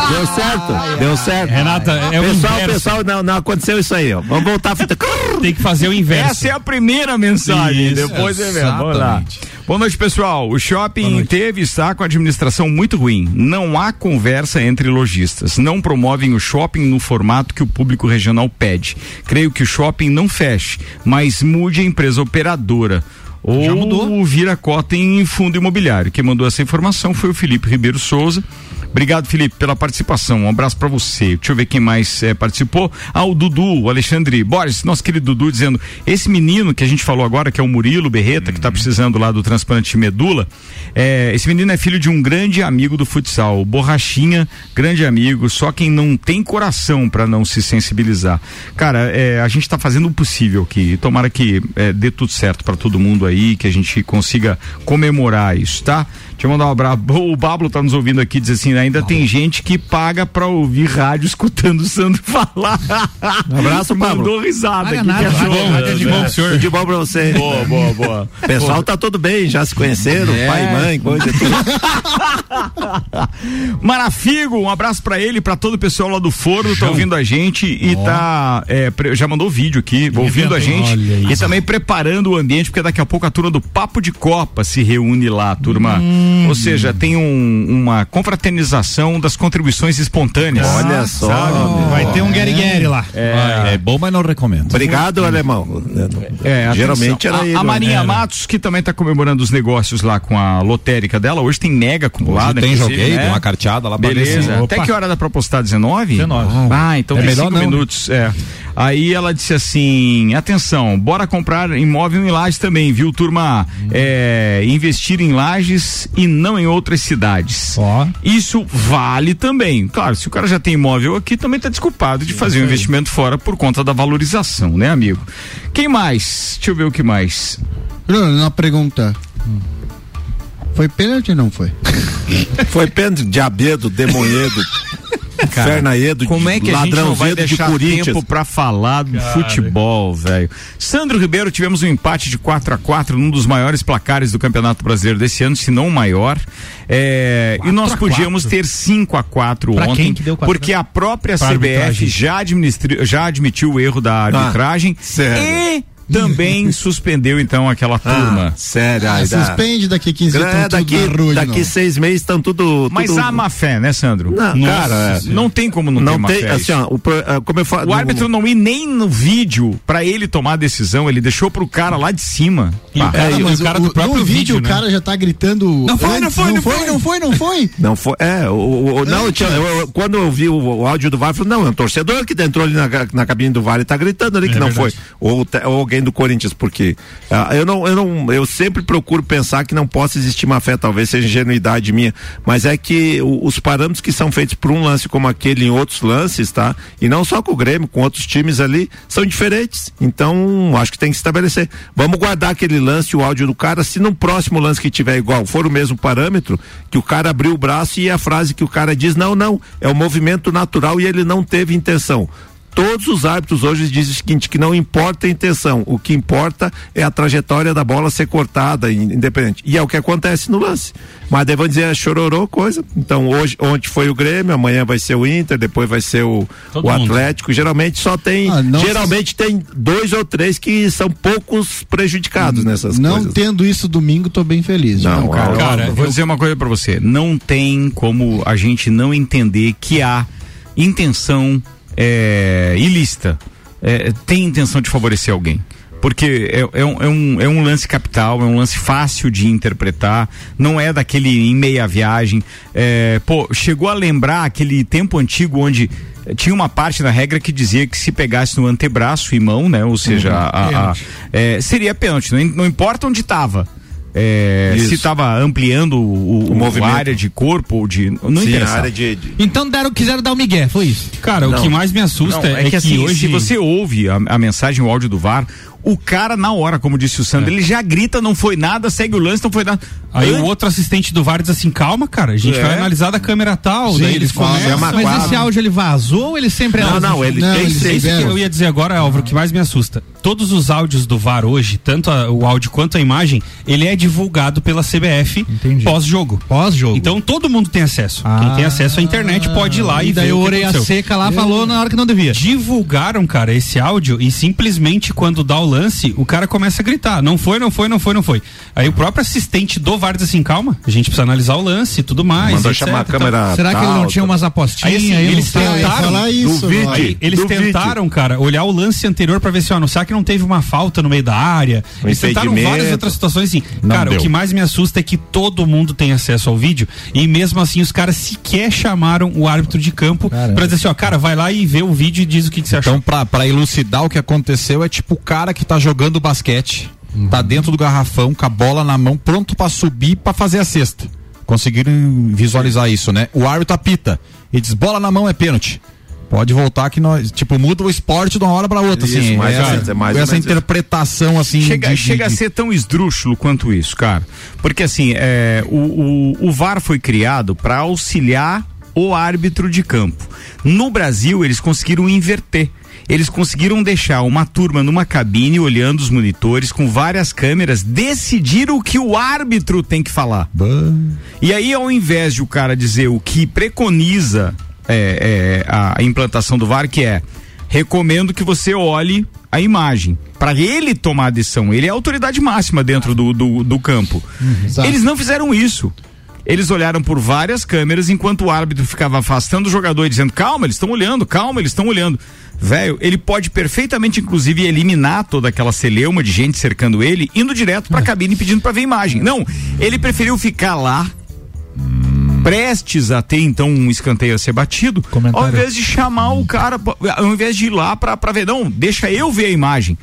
Deu certo, deu certo.
Renata, é o
pessoal,
inverso.
pessoal, não, não aconteceu isso aí, ó. Vamos voltar a fita.
Tem que fazer o inverso.
Essa é a primeira mensagem.
Isso,
Depois é mesmo. Vamos lá. Boa noite, pessoal. O shopping teve e está com a administração muito ruim. Não há conversa entre lojistas. Não promovem o shopping no formato que o público regional pede. Creio que o shopping não feche, mas mude a empresa operadora. Ou vira cota em fundo imobiliário. Quem mandou essa informação foi o Felipe Ribeiro Souza. Obrigado, Felipe, pela participação. Um abraço pra você. Deixa eu ver quem mais eh, participou. Ah, o Dudu, o Alexandre Borges, nosso querido Dudu, dizendo: esse menino que a gente falou agora, que é o Murilo Berreta, que tá precisando lá do transplante de medula, eh, esse menino é filho de um grande amigo do futsal, Borrachinha, grande amigo, só quem não tem coração pra não se sensibilizar. Cara, eh, a gente tá fazendo o possível aqui. Tomara que dê tudo certo pra todo mundo aí, que a gente consiga comemorar isso, tá? Deixa eu mandar um abraço. O Pablo tá nos ouvindo aqui, diz assim, ainda tem gente que paga pra ouvir rádio escutando o Sandro falar.
Um abraço, Pablo.
Mandou risada
Paga
aqui.
nada,
que
paga nada,
né?
de bom, senhor.
Tudo de bom pra você.
Boa, boa, boa.
O pessoal tá tudo bem, já se conheceram,
É.
pai e mãe, coisa e tudo.
Marafigo, um abraço pra ele, pra todo o pessoal lá do Forno, tá ouvindo a gente e tá, é, já mandou vídeo aqui, ouvindo a gente e também preparando o ambiente, porque daqui a pouco a turma do Papo de Copa se reúne lá, turma.
Hum.
Ou seja, tem um- uma confraternização das contribuições espontâneas.
Olha só.
Sabe?
Vai ter um Gary Gary lá.
É,
É bom, mas não recomendo.
Obrigado, alemão.
É,
Geralmente era
a,
ele.
a Marinha
Era.
Matos, que também está comemorando os negócios lá com a lotérica dela, hoje tem mega acumulada.
Hoje tem joguei,
né?
uma carteada lá
Beleza. Até
Opa.
que hora dá pra postar? 19?
19.
Ah, então
É
tem
melhor
cinco
não, né?
minutos. É. Aí ela disse assim: atenção, bora comprar imóvel em Lages também, viu, turma? É, investir em Lages e não em outras cidades.
Ó.
Isso vale também. Claro, se o cara já tem imóvel aqui, também tá desculpado de fazer um investimento fora por conta da valorização, né, amigo? Quem mais? Deixa eu ver o que mais.
Bruno, uma pergunta. Foi pênalti ou não foi?
Foi pênalti de Abedo, Demonhedo, Fernaedo,
Como é que a gente não vai
de
deixar
Corinthians.
tempo pra falar do futebol, velho? Sandro Ribeiro, tivemos um empate de 4 a 4 num dos maiores placares do Campeonato Brasileiro desse ano, se não o maior. É, e nós podíamos ter 5 a 4
Pra
ontem,
quem que deu quatro
porque a própria
Pra
CBF
arbitragem.
já, já admitiu o erro da arbitragem
sério?
e também suspendeu então aquela turma.
Ah, sério,
Ah, suspende daqui 15 dias.
É, daqui, daqui seis meses estão tudo,
Mas
tudo-
há má fé, né, Sandro?
Não,
Nossa,
cara, é.
não tem como não,
não
ter má fé.
assim, ó, o, ah, como eu falo,
O árbitro não ir nem no vídeo pra ele tomar a decisão, ele deixou pro cara lá de cima.
E o
Pá.
cara,
É, mas
o cara do próprio
no vídeo,
vídeo,
o
né?
cara já tá gritando.
Não foi, não foi,
não
não
foi, não foi, não foi.
Não foi, é, o, o- o- não, tinha, eu- quando eu vi o, o áudio do VAR, eu falei, não, é um torcedor que entrou ali na, na cabine do VAR e tá gritando ali que não foi. Ou, ou alguém do Corinthians, porque ah, eu não, eu não, eu sempre procuro pensar que não possa existir má fé, talvez seja ingenuidade minha, mas é que o- os parâmetros que são feitos por um lance como aquele em outros lances, tá? E não só com o Grêmio, com outros times ali, são diferentes. Então, acho que tem que estabelecer. Vamos guardar aquele lance, o áudio do cara, se no próximo lance que tiver igual for o mesmo parâmetro, que o cara abriu o braço e a frase que o cara diz, não, não, é o movimento natural e ele não teve intenção. Todos os árbitros hoje dizem o seguinte, que não importa a intenção, o que importa é a trajetória da bola ser cortada, in- independente. E é o que acontece no lance. Mas vão dizer, é chororô, coisa. Então hoje, ontem foi o Grêmio, amanhã vai ser o Inter, depois vai ser o, o
mundo.
Atlético. Geralmente só tem,
Ah, não
geralmente tem dois ou três que são poucos prejudicados nessas
Não
coisas.
tendo isso domingo, tô bem feliz.
Não,
Não,
cara,
Cara, eu vou dizer uma coisa pra você. Não tem como a gente não entender que há intenção é, ilícita. É, tem intenção de favorecer alguém. Porque é, é um, é, um, é um lance capital, é um lance fácil de interpretar, não é daquele em meia viagem. É, pô, chegou a lembrar aquele tempo antigo onde eh, tinha uma parte da regra que dizia que se pegasse no antebraço e mão, né? Ou seja, a- a- a-
Pênalti.
é, seria pênalti, não, não importa onde estava. É, se estava ampliando o, o,
movimento.
a área de corpo ou de. Não
Sim,
interessa.
a área de, de-
Então deram, quiseram dar o Miguel, foi isso.
Cara,
Não.
o que mais me assusta
Não,
é,
é que, assim,
hoje
se você ouve a, a mensagem, o áudio do VAR, o cara, na hora, como disse o Sandro, ele já grita, não foi nada, segue o lance, não foi nada.
Aí o outro assistente do VAR diz assim: calma, cara, a gente
É.
vai analisar da câmera tal.
Sim,
daí
eles
começam.
falam, Mas esse áudio ele vazou ou ele sempre é
Não, não, ele tem
eles
Isso que eu ia dizer agora, Álvaro, o que mais me assusta. Todos os áudios do VAR hoje, tanto a- o áudio quanto a imagem, ele é divulgado pela CBF pós-jogo.
Pós-jogo.
Então todo mundo tem acesso. Quem tem acesso à internet pode ir lá e,
E daí
ver
o
o aconteceu.
seca lá falou na hora que não devia.
Divulgaram, cara, esse áudio e simplesmente quando dá o lance, o cara começa a gritar: não foi, não foi, não foi, não foi. Aí o próprio assistente do VAR diz assim: calma, a gente precisa analisar o lance e tudo mais.
Mandou
etc.
chamar a câmera
Será que ele não tinha umas apostinhas?
Aí, assim,
aí,
eles
sei?
tentaram,
Duvide,
Aí, eles
duvide.
tentaram, cara, olhar o lance anterior pra ver se, ó, não será que não teve uma falta no meio da área?
Um
eles tentaram várias outras situações assim.
Não
cara,
deu.
o que mais me assusta é que todo mundo tem acesso ao vídeo e mesmo assim os caras sequer chamaram o árbitro de campo pra dizer assim, ó, cara, vai lá e vê o vídeo e diz o que, que você achou.
Então, pra, pra elucidar o que aconteceu, é tipo o cara que tá jogando basquete, tá dentro do garrafão, com a bola na mão, pronto pra subir pra fazer a cesta. Conseguiram visualizar isso, né? O árbitro apita e diz: bola na mão é pênalti. Pode voltar que nós, tipo, muda o esporte de uma hora pra outra,
Isso,
assim.
mais ou
essa,
menos, é mais
essa
menos isso.
interpretação, assim.
Chega,
de- de-
chega a ser tão esdrúxulo quanto isso, cara. Porque assim, é, o, o, o VAR foi criado para auxiliar o árbitro de campo. No Brasil, eles conseguiram inverter. Eles conseguiram deixar uma turma numa cabine olhando os monitores com várias câmeras, decidir o que o árbitro tem que falar. E aí, ao invés de o cara dizer o que preconiza é, é, a implantação do VAR, que é recomendo que você olhe a imagem. Para ele tomar a decisão, ele é a autoridade máxima dentro do, do, do campo.
exato.
Eles não fizeram isso. Eles olharam por várias câmeras enquanto o árbitro ficava afastando o jogador e dizendo: calma, eles estão olhando, calma, eles estão olhando. Velho, ele pode perfeitamente, inclusive, eliminar toda aquela celeuma de gente cercando ele, indo direto pra cabine pedindo pra ver imagem. Não, ele preferiu ficar lá, prestes a ter então um escanteio a ser batido, ao invés de chamar o cara, ao invés de ir lá pra, pra ver, não, deixa eu ver a imagem.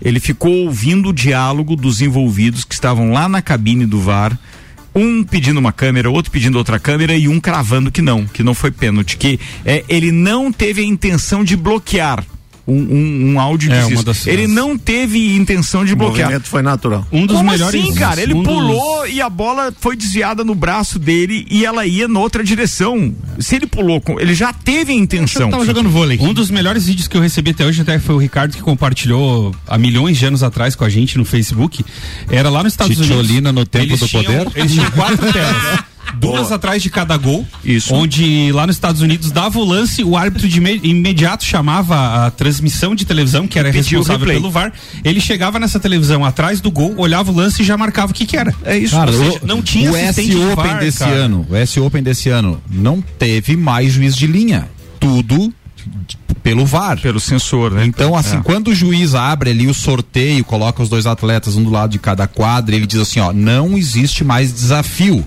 Ele ficou ouvindo o diálogo dos envolvidos que estavam lá na cabine do VAR, um pedindo uma câmera, outro pedindo outra câmera e um cravando que não, que não foi pênalti, que é, ele não teve a intenção de bloquear. Um, um, um áudio
É,
diz
uma
isso.
das-
Ele não teve intenção de
O
bloquear.
movimento foi natural.
Um dos
Como
melhores.
assim, cara? Ele
um dos-
pulou e a bola foi desviada no braço dele e ela ia noutra direção. Se ele pulou, com, ele já teve a intenção.
vôlei.
Um dos melhores vídeos que eu recebi até hoje, até foi o Ricardo que compartilhou há milhões de anos atrás com a gente no Facebook. Era lá nos Estados Unidos.
Titiolina no tempo
Eles
do
tinham-
poder?
Eles tinham quatro telas. Duas atrás de cada gol.
Isso.
Onde lá nos Estados Unidos dava o lance, o árbitro de ime- imediato chamava a transmissão de televisão, que era responsável pelo VAR. Ele chegava nessa televisão atrás do gol, olhava o lance e já marcava o que que era.
É isso.
Cara,
Ou seja,
o,
não tinha
o
assistente
S
de
Open
VAR,
desse
cara.
ano, o S Open desse ano não teve mais juiz de linha. Tudo pelo VAR.
Pelo sensor, né?
Então, assim,
É.
quando o juiz abre ali o sorteio, coloca os dois atletas um do lado de cada quadra, ele diz assim, ó, não existe mais desafio,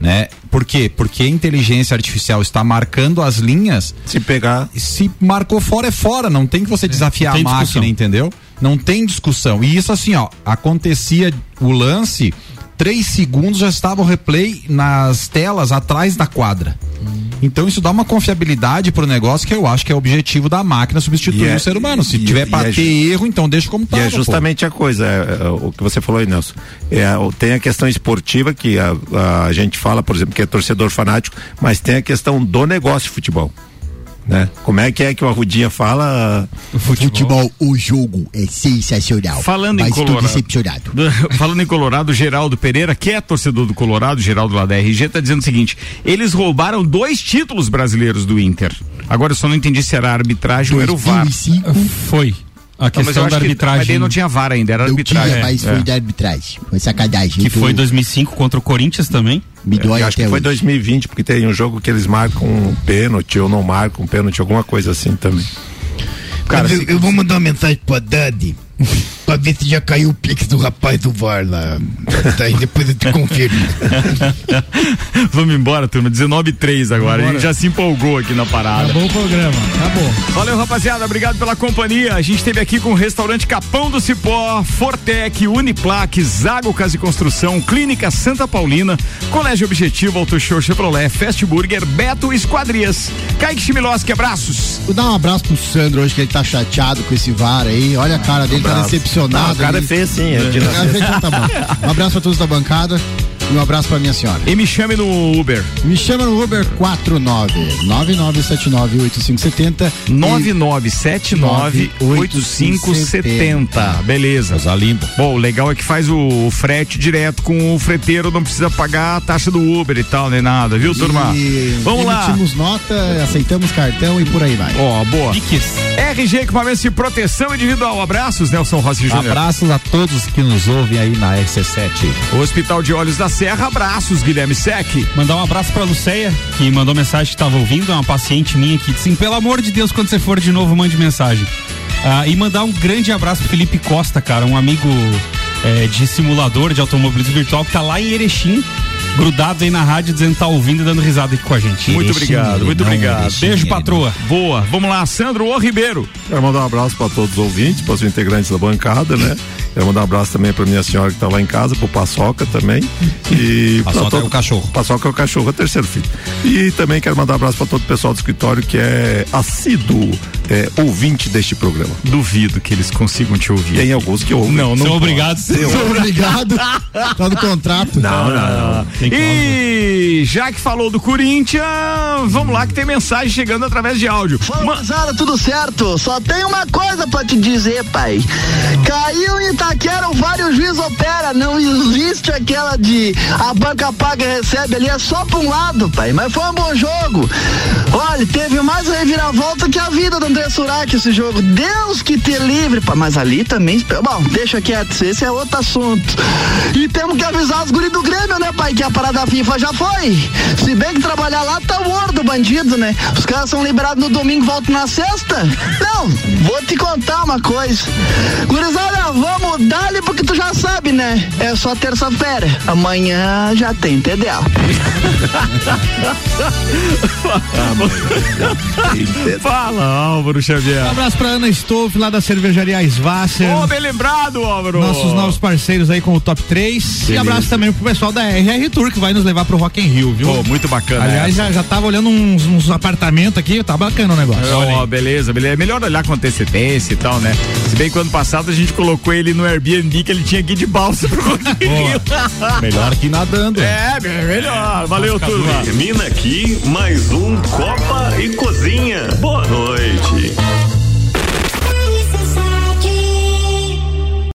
né? Por quê? Porque a inteligência artificial está marcando as linhas.
Se pegar.
Se marcou fora é fora, não tem que você desafiar a máquina,
discussão.
entendeu? Não tem discussão. E isso assim, ó, acontecia o lance, três segundos já estava o replay nas telas atrás da quadra. Então isso dá uma confiabilidade pro negócio que eu acho que é o objetivo da máquina substituir
E é-
o ser humano. Se
e-
tiver pra
é
ter erro, então deixa como tá.
E é justamente a coisa, é, é, o que você falou aí, Nelson. É, o- tem a questão esportiva, que a, a gente fala, por exemplo, que é torcedor fanático, mas tem a questão do negócio de futebol. Né? Como é que é que o Arrudinha fala?
Futebol, o jogo é sensacional.
Falando em Colorado.
decepcionado.
Falando em Colorado, Geraldo Pereira, que é torcedor do Colorado, Geraldo lá da RG, tá dizendo o seguinte: eles roubaram dois títulos brasileiros do Inter. Agora eu só não entendi se era a arbitragem ou era o VAR.
2005
Foi. A
Não,
questão da
que-
arbitragem.
mas daí não tinha VAR ainda, era
não
arbitragem.
tinha, mas
É.
foi da arbitragem. Foi sacanagem.
Que foi 2005 contra o Corinthians também.
Me dói
Eu acho
até
que foi
hoje.
2020, porque tem um jogo que eles marcam um pênalti ou não marcam um pênalti, alguma coisa assim também.
Cara,
eu,
se-
eu vou mandar uma mensagem pro Haddad pra ver se já caiu o pix do rapaz do VAR lá. Tá aí, depois eu te confirmo.
Vamos embora, turma. 19 e 3 agora. A gente já se empolgou aqui na parada.
Acabou o programa, acabou.
Valeu, rapaziada. Obrigado pela companhia. A gente esteve aqui com o restaurante Capão do Cipó, Fortec, Uniplaque, Zago Casa e Construção, Clínica Santa Paulina, Colégio Objetivo, Auto Show Chevrolet, Fast Burger, Beto Esquadrias. Kaique Chimiloski, abraços.
Vou dar um abraço pro Sandro hoje, que ele tá chateado com esse VAR aí. Olha a cara dele, tá decepcionado.
Não, o cara
ali.
é feio sim, é
é feio, então tá. Um abraço pra todos da bancada e um abraço pra minha senhora.
E me chame no Uber.
Me chama no Uber 49 9979 8570
9979 8570. Beleza.
Coisa linda.
Bom, o legal é que faz o frete direto com o freteiro, não precisa pagar a taxa do Uber e tal, nem nada, viu, turma?
E
Vamos lá.
Emitimos nota, aceitamos cartão e por aí vai.
Ó, boa. RG Equipamentos de Proteção Individual. Abraços, Nelson Rossi Júnior.
Abraços a todos que nos ouvem aí na RC7.
Hospital de Olhos da Serra, abraços, Guilherme Sec.
Mandar um abraço pra Luceia, que mandou mensagem que tava ouvindo, é uma paciente minha que disse pelo amor de Deus, quando você for de novo, mande mensagem. Ah, e mandar um grande abraço pro Felipe Costa, cara, um amigo eh, de simulador de automobilismo virtual que tá lá em Erechim, grudado aí na rádio, dizendo que tá ouvindo e dando risada aqui com a gente.
Muito obrigado, muito obrigado.
Beijo, patroa.
Boa. Vamos lá, Sandro O Ribeiro.
Quero mandar um abraço para todos os ouvintes, para os integrantes da bancada, né? Quero mandar um abraço também para minha senhora que está lá em casa, pro Paçoca também. E
Paçoca é o cachorro.
Paçoca é o cachorro, é o terceiro filho. E também quero mandar um abraço para todo o pessoal do escritório que é assíduo é, ouvinte deste programa.
Duvido que eles consigam te ouvir.
Tem alguns que ouvem.
Não, não
São obrigados.
Sou obrigado. Tá no contrato.
Não, não, não.
E já que falou do Corinthians, vamos lá que tem mensagem chegando através de áudio.
Fala, Zara, tudo certo? Só tem uma coisa pra te dizer, pai. Caiu em Itaquera, o vários juiz opera. Não existe aquela de a banca paga e recebe ali, é só pra um lado, pai. Mas foi um bom jogo. Olha, teve mais reviravolta que a vida do André Surak esse jogo. Deus que te livre, pai. Mas ali também. Bom, deixa quieto, esse é outro assunto. E temos que avisar os guris do Grêmio, né, pai? Que a parada FIFA já foi. Se bem que trabalhar lá tá morto, bandido, né? Os caras são liberados no domingo, voltam na sexta? Não, vou te contar uma coisa. Gurizada, vamos dar-lhe porque tu já sabe, né? É só terça-feira. Amanhã já tem TDA.
Fala, Álvaro Xavier.
Um abraço pra Ana Stolf, lá da cervejaria Svasser.
Ô, bem lembrado, Álvaro.
Nossos novos parceiros aí com o top 3. E abraço também pro pessoal da RR Tour que vai nos levar pro Rock in Rio, viu?
Pô, muito bacana.
Aliás,
essa.
já, já tava olhando uns, uns apartamentos aqui, tá bacana o negócio.
Ó, beleza, beleza. É melhor olhar com antecedência e tal, né? Se bem que ano passado a gente colocou ele no Airbnb que ele tinha que ir de balsa pro Rock in Rio.
Melhor que nadando.
É, é melhor. Valeu, turma.
Termina aqui mais um Copa e Cozinha. Boa noite.